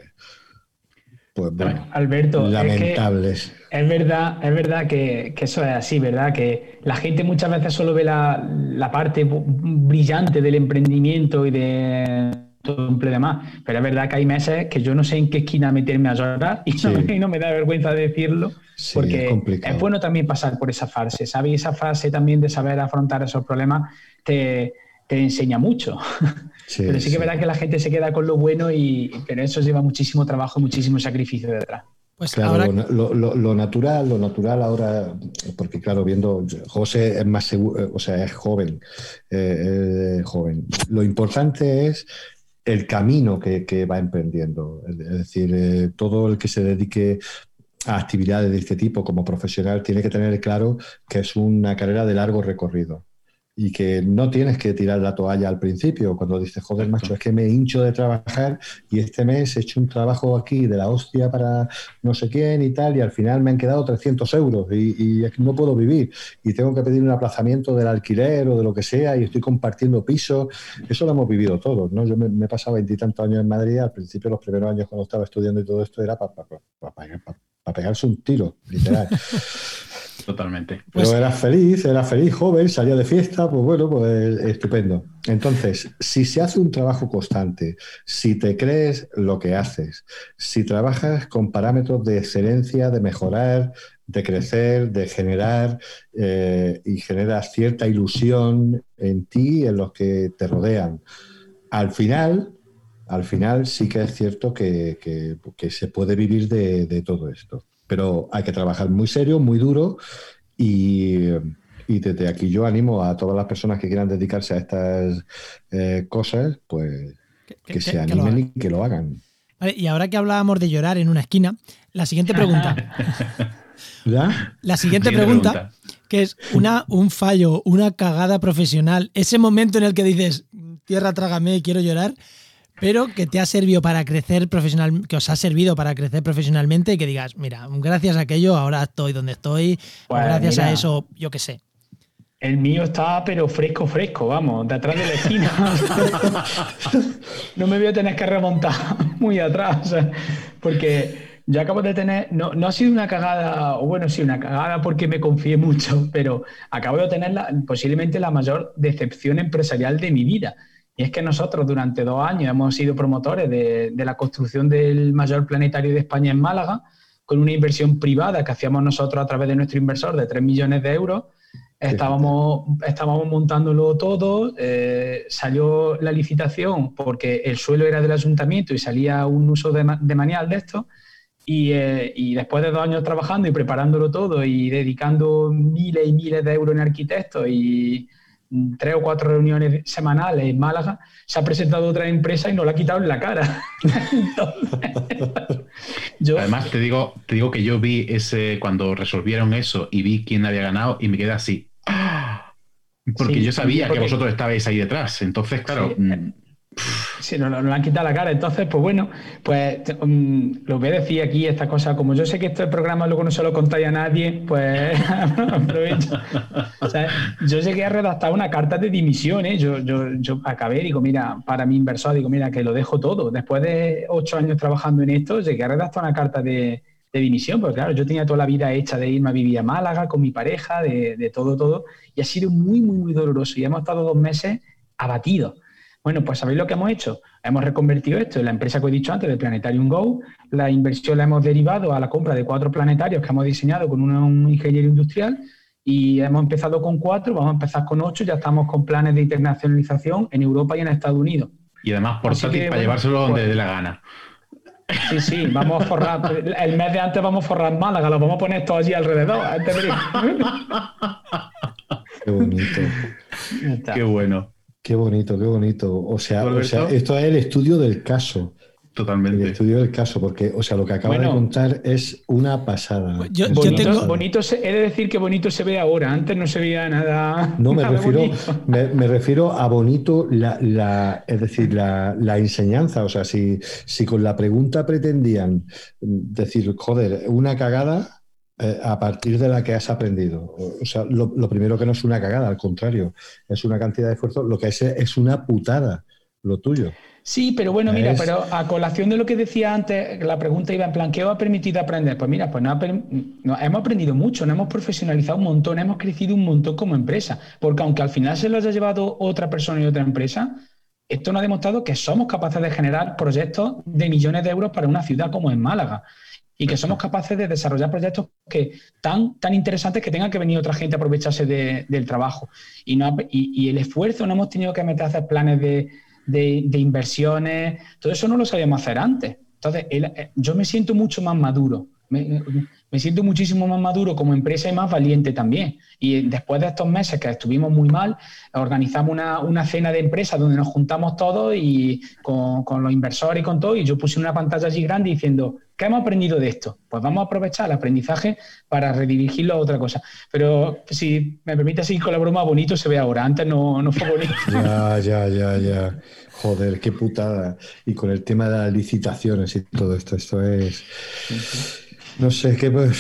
pues bueno, Alberto, lamentables. Es, verdad, es verdad que, eso es así, ¿verdad? Que la gente muchas veces solo ve la, parte brillante del emprendimiento y de todo un demás. Pero es verdad que hay meses que yo no sé en qué esquina meterme a llorar y, no, me da vergüenza decirlo. Porque es, bueno también pasar por esa fase, ¿sabes? esa fase también de saber afrontar esos problemas te, te enseña mucho. pero sí que es verdad que la gente se queda con lo bueno, y, pero eso lleva muchísimo trabajo, muchísimo sacrificio detrás. Pues claro, lo, natural, lo natural ahora, porque claro, viendo, José es más seguro, o sea, es joven, eh, joven. Lo importante es el camino que, va emprendiendo. Es decir, eh, todo el que se dedique a actividades de este tipo como profesional tiene que tener claro que es una carrera de largo recorrido y que no tienes que tirar la toalla al principio cuando dices, joder, macho, es que me hincho de trabajar y este mes he hecho un trabajo aquí de la hostia para no sé quién y tal y al final me han quedado 300 euros y, no puedo vivir y tengo que pedir un aplazamiento del alquiler o de lo que sea y estoy compartiendo pisos. Eso lo hemos vivido todos, ¿no? Yo me, he pasado veintitantos años en Madrid, al principio los primeros años cuando estaba estudiando y todo esto era para pegarse un tiro, literal. Totalmente. Pero pues era feliz, era feliz, joven, salía de fiesta, pues bueno, pues estupendo. Entonces, si se hace un trabajo constante, si te crees lo que haces, si trabajas con parámetros de excelencia, de mejorar, de crecer, de generar eh, y generas cierta ilusión en ti y en los que te rodean, al final, al final sí que es cierto que, se puede vivir de todo esto pero hay que trabajar muy serio, muy duro y, desde aquí yo animo a todas las personas que quieran dedicarse a estas eh, cosas, pues que, se animen y que lo hagan. y ahora que hablábamos de llorar en una esquina, la siguiente pregunta. ¿Ya? La siguiente pregunta, que es una, un fallo, una cagada profesional, ese momento en el que dices, tierra, trágame, quiero llorar, pero que te ha servido para crecer profesional, que os ha servido para crecer profesionalmente y que digas, mira, gracias a aquello ahora estoy donde estoy, pues gracias a eso, yo qué sé. El mío está, pero fresco, fresco, vamos, detrás de la esquina. no me voy a tener que remontar muy atrás, porque yo acabo de tener, no, no ha sido una cagada, o bueno, sí, una cagada porque me confié mucho, pero acabo de tener posiblemente la mayor decepción empresarial de mi vida y es que nosotros durante dos años hemos sido promotores de, la construcción del mayor planetario de España en Málaga, con una inversión privada que hacíamos nosotros a través de nuestro inversor de 3 millones de euros. Estábamos, estábamos montándolo todo, eh, salió la licitación porque el suelo era del ayuntamiento y salía un uso de, de manial de esto. Y, eh, y, después de dos años trabajando y preparándolo todo y dedicando miles y miles de euros en arquitectos y, tres o cuatro reuniones semanales en Málaga, se ha presentado otra empresa y no la ha quitado en la cara. Además, te digo, te digo que yo vi ese, cuando resolvieron eso y vi quién había ganado y me quedé así. Porque yo sabía que vosotros estabais ahí detrás. Entonces, claro. Mm, Sí, nos, lo han quitado la cara. Entonces, pues bueno, pues um, lo que decía aquí, esta cosa, como yo sé que este programa luego no se lo contáis a nadie, pues aprovecho. Yo llegué a redactar una carta de dimisión, ¿eh? yo, yo, yo acabé, digo, mira, para mi inversor, digo, mira, que lo dejo todo. Después de ocho años trabajando en esto, llegué a redactar una carta de, dimisión, porque claro, yo tenía toda la vida hecha de irme a vivir a Málaga con mi pareja, de, de todo, todo, y ha sido muy, muy, muy doloroso. Y hemos estado dos meses abatidos. Bueno, pues ¿sabéis lo que hemos hecho? Hemos reconvertido esto en la empresa que he dicho antes, de Planetarium Go. La inversión la hemos derivado a la compra de cuatro planetarios que hemos diseñado con un ingeniero industrial y hemos empezado con cuatro, vamos a empezar con ocho, ya estamos con planes de internacionalización en Europa y en Estados Unidos. Y además portátil para llevárselo donde pues dé la gana. Sí, sí, vamos a forrar. El mes de antes vamos a forrar Málaga, lo vamos a poner todo allí alrededor. Qué bonito. Qué bueno. Qué bonito, qué bonito. O sea, esto es el estudio del caso. Totalmente. El estudio del caso, porque, o sea, lo que acaba de contar es una pasada. bonito, he de decir que bonito se ve ahora. Antes no se veía nada. No, me refiero, me, refiero a bonito, la, es decir, la, la, enseñanza. O sea, si, si con la pregunta pretendían decir, joder, una cagada, eh, a partir de la que has aprendido. O sea, lo, primero que no es una cagada, al contrario, es una cantidad de esfuerzo, lo que es es una putada, lo tuyo. Sí, pero bueno, mira, pero a colación de lo que decía antes, la pregunta iba en plan, ¿qué os ha permitido aprender? Pues mira, pues no, hemos aprendido mucho, nos hemos profesionalizado un montón, hemos crecido un montón como empresa, porque aunque al final se lo haya llevado otra persona y otra empresa, esto nos ha demostrado que somos capaces de generar proyectos de millones de euros para una ciudad como es Málaga y que somos capaces de desarrollar proyectos que tan, tan interesantes que tenga que venir otra gente a aprovecharse del trabajo. Y, no, y, el esfuerzo, no hemos tenido que meter a hacer planes de, de, inversiones, todo eso no lo sabíamos hacer antes. Entonces, eh, yo me siento mucho más maduro. Me, me siento muchísimo más maduro como empresa y más valiente también. Y después de estos meses que estuvimos muy mal, organizamos una, cena de empresa donde nos juntamos todos y con, los inversores y con todo, y yo puse una pantalla allí grande diciendo, ¿qué hemos aprendido de esto? Pues vamos a aprovechar el aprendizaje para redirigirlo a otra cosa. Pero si me permite seguir con la broma, bonito se ve ahora. Antes no, no fue bonito. Ya, ya, ya, ya. Joder, qué putada. Y con el tema de las licitaciones y todo esto, esto es... No sé, qué, pues,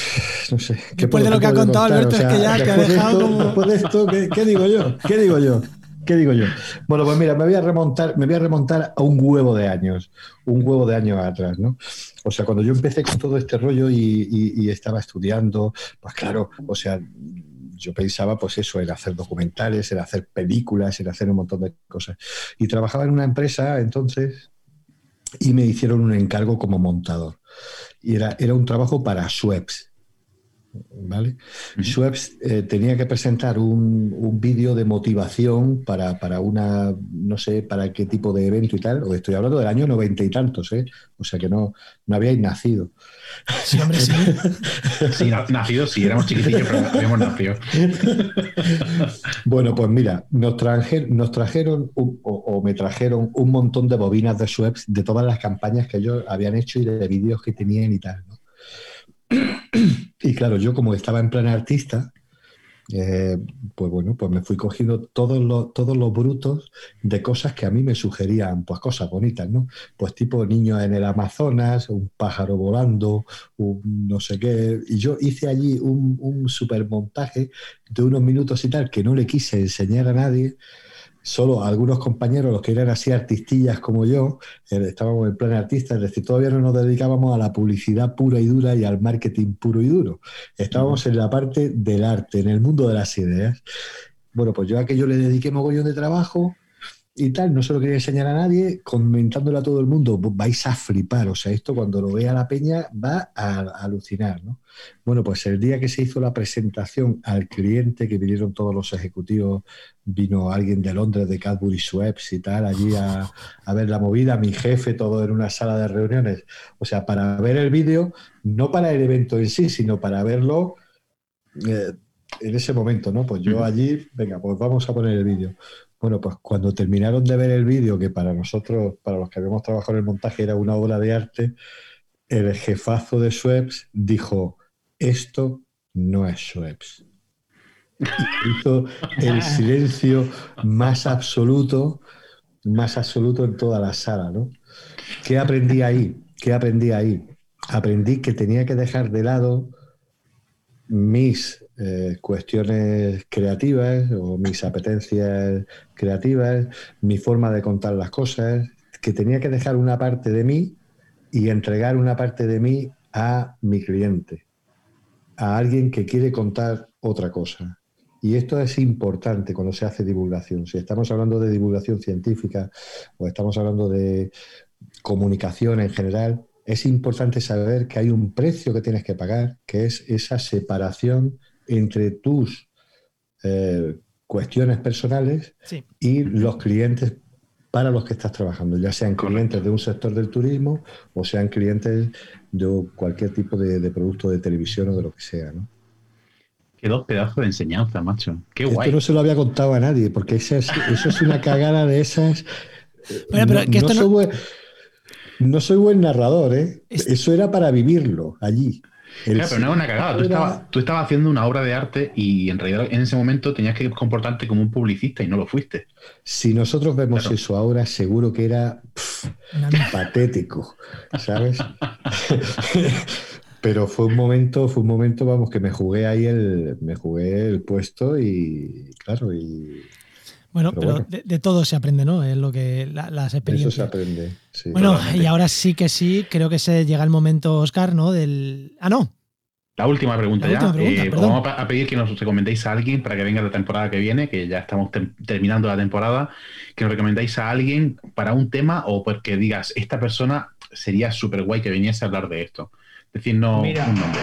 no sé. Después de lo que ha contado Alberto, es que ya que ha dejado como... Después de esto, ¿qué, digo yo? ¿Qué digo yo? ¿Qué digo yo? Bueno, pues mira, me voy a remontar, me voy a remontar a un huevo de años, un huevo de años atrás, ¿no? O sea, cuando yo empecé con todo este rollo y, estaba estudiando, pues claro, o sea, yo pensaba, pues eso, era hacer documentales, era hacer películas, era hacer un montón de cosas. Y trabajaba en una empresa entonces y me hicieron un encargo como montador y era, era un trabajo para Schweppes. ¿Vale? Eh, tenía que presentar un, un vídeo de motivación para, para, una, no sé, para qué tipo de evento y tal. O estoy hablando del año noventa y tantos, ¿eh? O sea que no, no habíais nacido. Sí, hombre, sí. sí, nacido, sí, éramos chiquitillos, pero habíamos nacido. bueno, pues mira, nos, nos trajeron o, me trajeron un montón de bobinas de Schweppes de todas las campañas que ellos habían hecho y de vídeos que tenían y tal, ¿no? Y claro, yo como estaba en plan artista, eh, pues bueno, pues me fui cogiendo todos los, todos los brutos de cosas que a mí me sugerían, pues cosas bonitas, ¿no? Pues tipo niños en el Amazonas, un pájaro volando, un no sé qué. Y yo hice allí un, un super montaje de unos minutos y tal que no le quise enseñar a nadie solo algunos compañeros, los que eran así artistillas como yo, eh, estábamos en plan artista, es decir, todavía no nos dedicábamos a la publicidad pura y dura y al marketing puro y duro. Estábamos en la parte del arte, en el mundo de las ideas. Bueno, pues yo a aquello le dediqué mogollón de trabajo, y tal, no se lo quería enseñar a nadie, comentándole a todo el mundo, vais a flipar, o sea, esto cuando lo vea la peña va a, alucinar, ¿no? Bueno, pues el día que se hizo la presentación al cliente, que vinieron todos los ejecutivos, vino alguien de Londres, de Cadbury Schweppes y tal, allí a, ver la movida, mi jefe, todo en una sala de reuniones, o sea, para ver el vídeo, no para el evento en sí, sino para verlo... Eh, en ese momento, ¿no? Pues yo allí, venga, pues vamos a poner el vídeo. Bueno, pues cuando terminaron de ver el vídeo, que para nosotros, para los que habíamos trabajado en el montaje, era una obra de arte, el jefazo de Schweppes dijo, esto no es Schweppes. hizo el silencio más absoluto, más absoluto en toda la sala, ¿no? ¿Qué aprendí ahí? ¿Qué aprendí ahí? Aprendí que tenía que dejar de lado mis eh, cuestiones creativas o mis apetencias creativas, mi forma de contar las cosas, que tenía que dejar una parte de mí y entregar una parte de mí a mi cliente, a alguien que quiere contar otra cosa. Y esto es importante cuando se hace divulgación. Si estamos hablando de divulgación científica o estamos hablando de comunicación en general, es importante saber que hay un precio que tienes que pagar, que es esa separación entre tus eh, cuestiones personales y los clientes para los que estás trabajando, ya sean clientes de un sector del turismo o sean clientes de cualquier tipo de, producto de televisión o de lo que sea. ¿no? Qué dos pedazos de enseñanza, macho. Qué guay. Esto no se lo había contado a nadie, porque eso es una cagada de esas. Bueno, pero que esto no, no soy buen narrador, ¿eh? Eso era para vivirlo allí. Claro, pero no es una cagada. Tú, estabas, haciendo una obra de arte y en realidad en ese momento tenías que comportarte como un publicista y no lo fuiste. Si nosotros vemos eso ahora, seguro que era patético, ¿sabes? pero fue un momento, fue un momento, vamos, que me jugué ahí el, me jugué el puesto y claro, y bueno, pero, De, todo se aprende, ¿no? Es lo que las experiencias. Eso se aprende. Sí, bueno, y ahora sí que sí, creo que se llega el momento, Oscar, ¿no? Del. Ah, no. La última pregunta ya. Eh, vamos a pedir que nos recomendéis a alguien para que venga la temporada que viene, que ya estamos terminando la temporada, que nos recomendéis a alguien para un tema o porque digas, esta persona sería súper guay que viniese a hablar de esto. Es decir, no un nombre.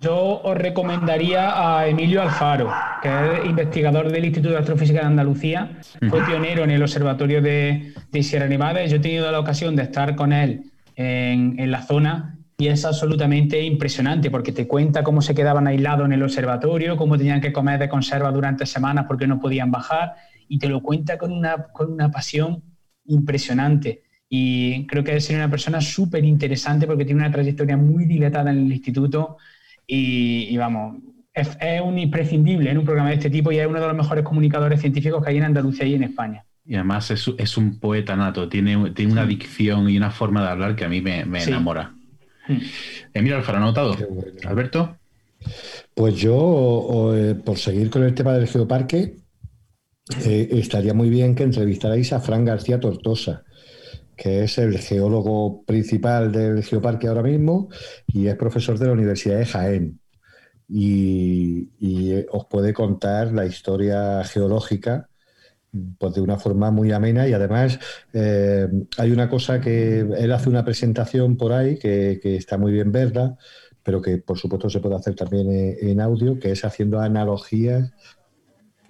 Yo os recomendaría a Emilio Alfaro, que es investigador del Instituto de Astrofísica de Andalucía. Fue pionero en el Observatorio de, Sierra Nevada. Yo he tenido la ocasión de estar con él en, la zona y es absolutamente impresionante porque te cuenta cómo se quedaban aislados en el observatorio, cómo tenían que comer de conserva durante semanas porque no podían bajar y te lo cuenta con una, con una pasión impresionante. Y creo que es una persona súper interesante porque tiene una trayectoria muy dilatada en el instituto y, vamos, es, un imprescindible en un programa de este tipo y es uno de los mejores comunicadores científicos que hay en Andalucía y en España. Y además es, un poeta nato, tiene, tiene una dicción y una forma de hablar que a mí me, enamora. Mm. Emilio Alfaro, anotado. Alberto. Pues yo, eh, por seguir con el tema del geoparque, eh, estaría muy bien que entrevistarais a Fran García Tortosa que es el geólogo principal del Geoparque ahora mismo y es profesor de la Universidad de Jaén. Y, eh, os puede contar la historia geológica pues de una forma muy amena y además eh, hay una cosa que él hace una presentación por ahí que, está muy bien verla, pero que por supuesto se puede hacer también eh, en audio, que es haciendo analogías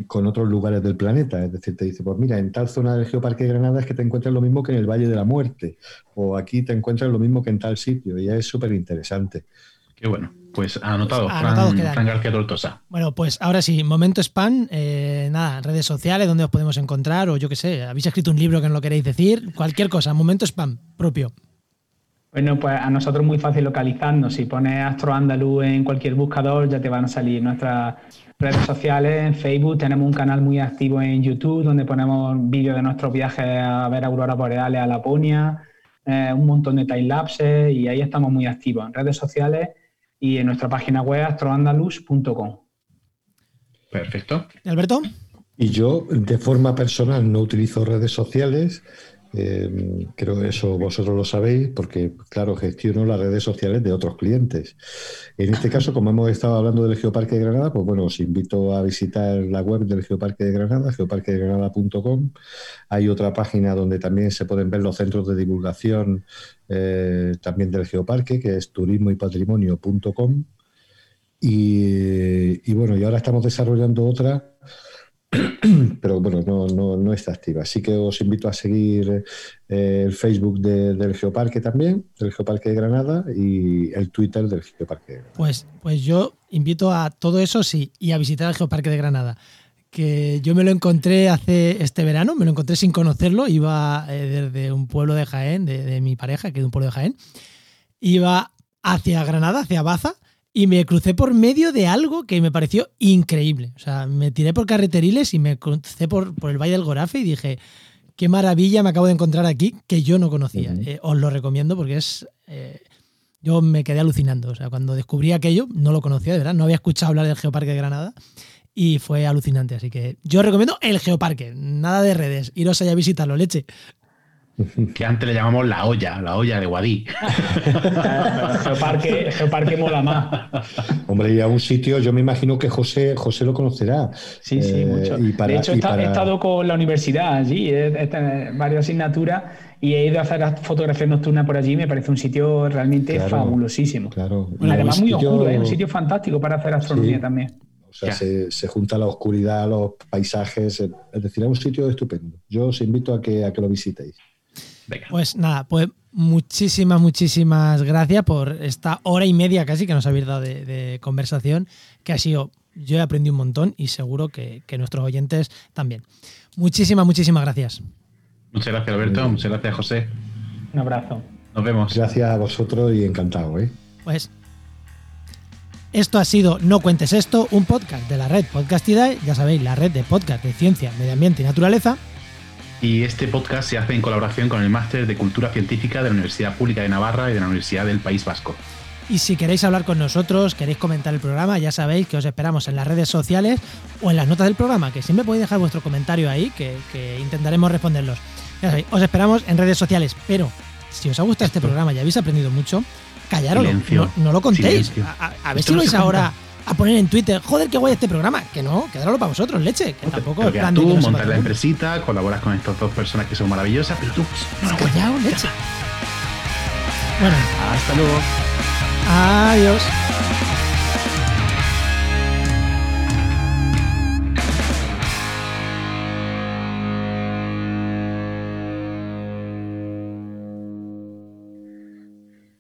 con otros lugares del planeta. Es decir, te dice, pues mira, en tal zona del Geoparque de Granada es que te encuentras lo mismo que en el Valle de la Muerte, o aquí te encuentras lo mismo que en tal sitio, y ya es súper interesante. Qué bueno. Pues anotado, pues Fran, García Tortosa. Bueno, pues ahora sí, momento spam, eh, nada, redes sociales, donde os podemos encontrar, o yo qué sé, habéis escrito un libro que no lo queréis decir, cualquier cosa, momento spam propio. Bueno, pues a nosotros muy fácil localizarnos. Si pones Astro Andaluz en cualquier buscador, ya te van a salir nuestras redes sociales. En Facebook tenemos un canal muy activo en YouTube donde ponemos vídeos de nuestros viajes a ver auroras boreales a Laponia, eh, un montón de time lapses y ahí estamos muy activos en redes sociales y en nuestra página web astroandalus.com. Perfecto. Alberto? Y yo, de forma personal, no utilizo redes sociales. Eh, creo que eso vosotros lo sabéis porque, claro, gestiono las redes sociales de otros clientes. En este caso, como hemos estado hablando del Geoparque de Granada, pues bueno, os invito a visitar la web del Geoparque de Granada, geoparquedegranada.com. Hay otra página donde también se pueden ver los centros de divulgación eh, también del Geoparque, que es turismoypatrimonio.com. Y, y bueno, y ahora estamos desarrollando otra pero bueno, no, está activa. Así que os invito a seguir eh, el Facebook del Geoparque también, del Geoparque de Granada, y el Twitter del Geoparque de Granada. Pues, pues yo invito a todo eso, sí, y a visitar el Geoparque de Granada. Que yo me lo encontré hace este verano, me lo encontré sin conocerlo, iba eh, desde un pueblo de Jaén, de, de mi pareja, que es de un pueblo de Jaén, iba hacia Granada, hacia Baza, y me crucé por medio de algo que me pareció increíble. O sea, me tiré por carreteriles y me crucé por, por el Valle del Gorafe y dije, qué maravilla me acabo de encontrar aquí que yo no conocía. Eh, os lo recomiendo porque es... Eh, yo me quedé alucinando. O sea, cuando descubrí aquello, no lo conocía, de verdad. No había escuchado hablar del Geoparque de Granada y fue alucinante. Así que yo recomiendo el Geoparque. Nada de redes. Iros allá a visitarlo, leche. que antes le llamamos la olla, la olla de Guadí. Geoparque, Geoparque mola más. Hombre, y a un sitio, yo me imagino que José, José lo conocerá. Sí, sí, Eh, mucho. y para- de hecho, y he estado con la universidad allí, he, varias asignaturas y he ido a hacer fotografía nocturna por allí. Me parece un sitio realmente Claro, fabulosísimo. Claro. Y además muy sitio- oscuro, ¿eh? un sitio fantástico para hacer astronomía Sí. también. O sea, se, se junta la oscuridad, los paisajes, es decir, es un sitio estupendo. Yo os invito a que, a que lo visitéis. Venga. Pues nada, pues muchísimas, muchísimas gracias por esta hora y media casi que nos habéis dado de, de conversación, que ha sido, yo he aprendido un montón y seguro que, que nuestros oyentes también. Muchísimas, muchísimas gracias. Muchas gracias, Alberto. Muchas gracias, José. Un abrazo. Nos vemos. Gracias a vosotros y encantado. ¿eh? Pues esto ha sido No Cuentes Esto, un podcast de la red Podcastidae, ya sabéis, la red de podcast de ciencia, medio ambiente y naturaleza. Y este podcast se hace en colaboración con el Máster de Cultura Científica de la Universidad Pública de Navarra y de la Universidad del País Vasco. Y si queréis hablar con nosotros, queréis comentar el programa, ya sabéis que os esperamos en las redes sociales o en las notas del programa, que siempre podéis dejar vuestro comentario ahí, que, que intentaremos responderlos. Ya sabéis, os esperamos en redes sociales, pero si os ha gustado este programa y habéis aprendido mucho, Silencio. no, no lo contéis. Silencio. A, a- a ver Esto si no vais ahora a poner en Twitter, joder, qué guay este programa. Que no, quedáralo para vosotros, leche, que tampoco es de tú que no sepa montas la empresita, colaboras con estas dos personas que son maravillosas, pero tú no lo cuentes. Callao, leche. Bueno, Hasta luego. adiós.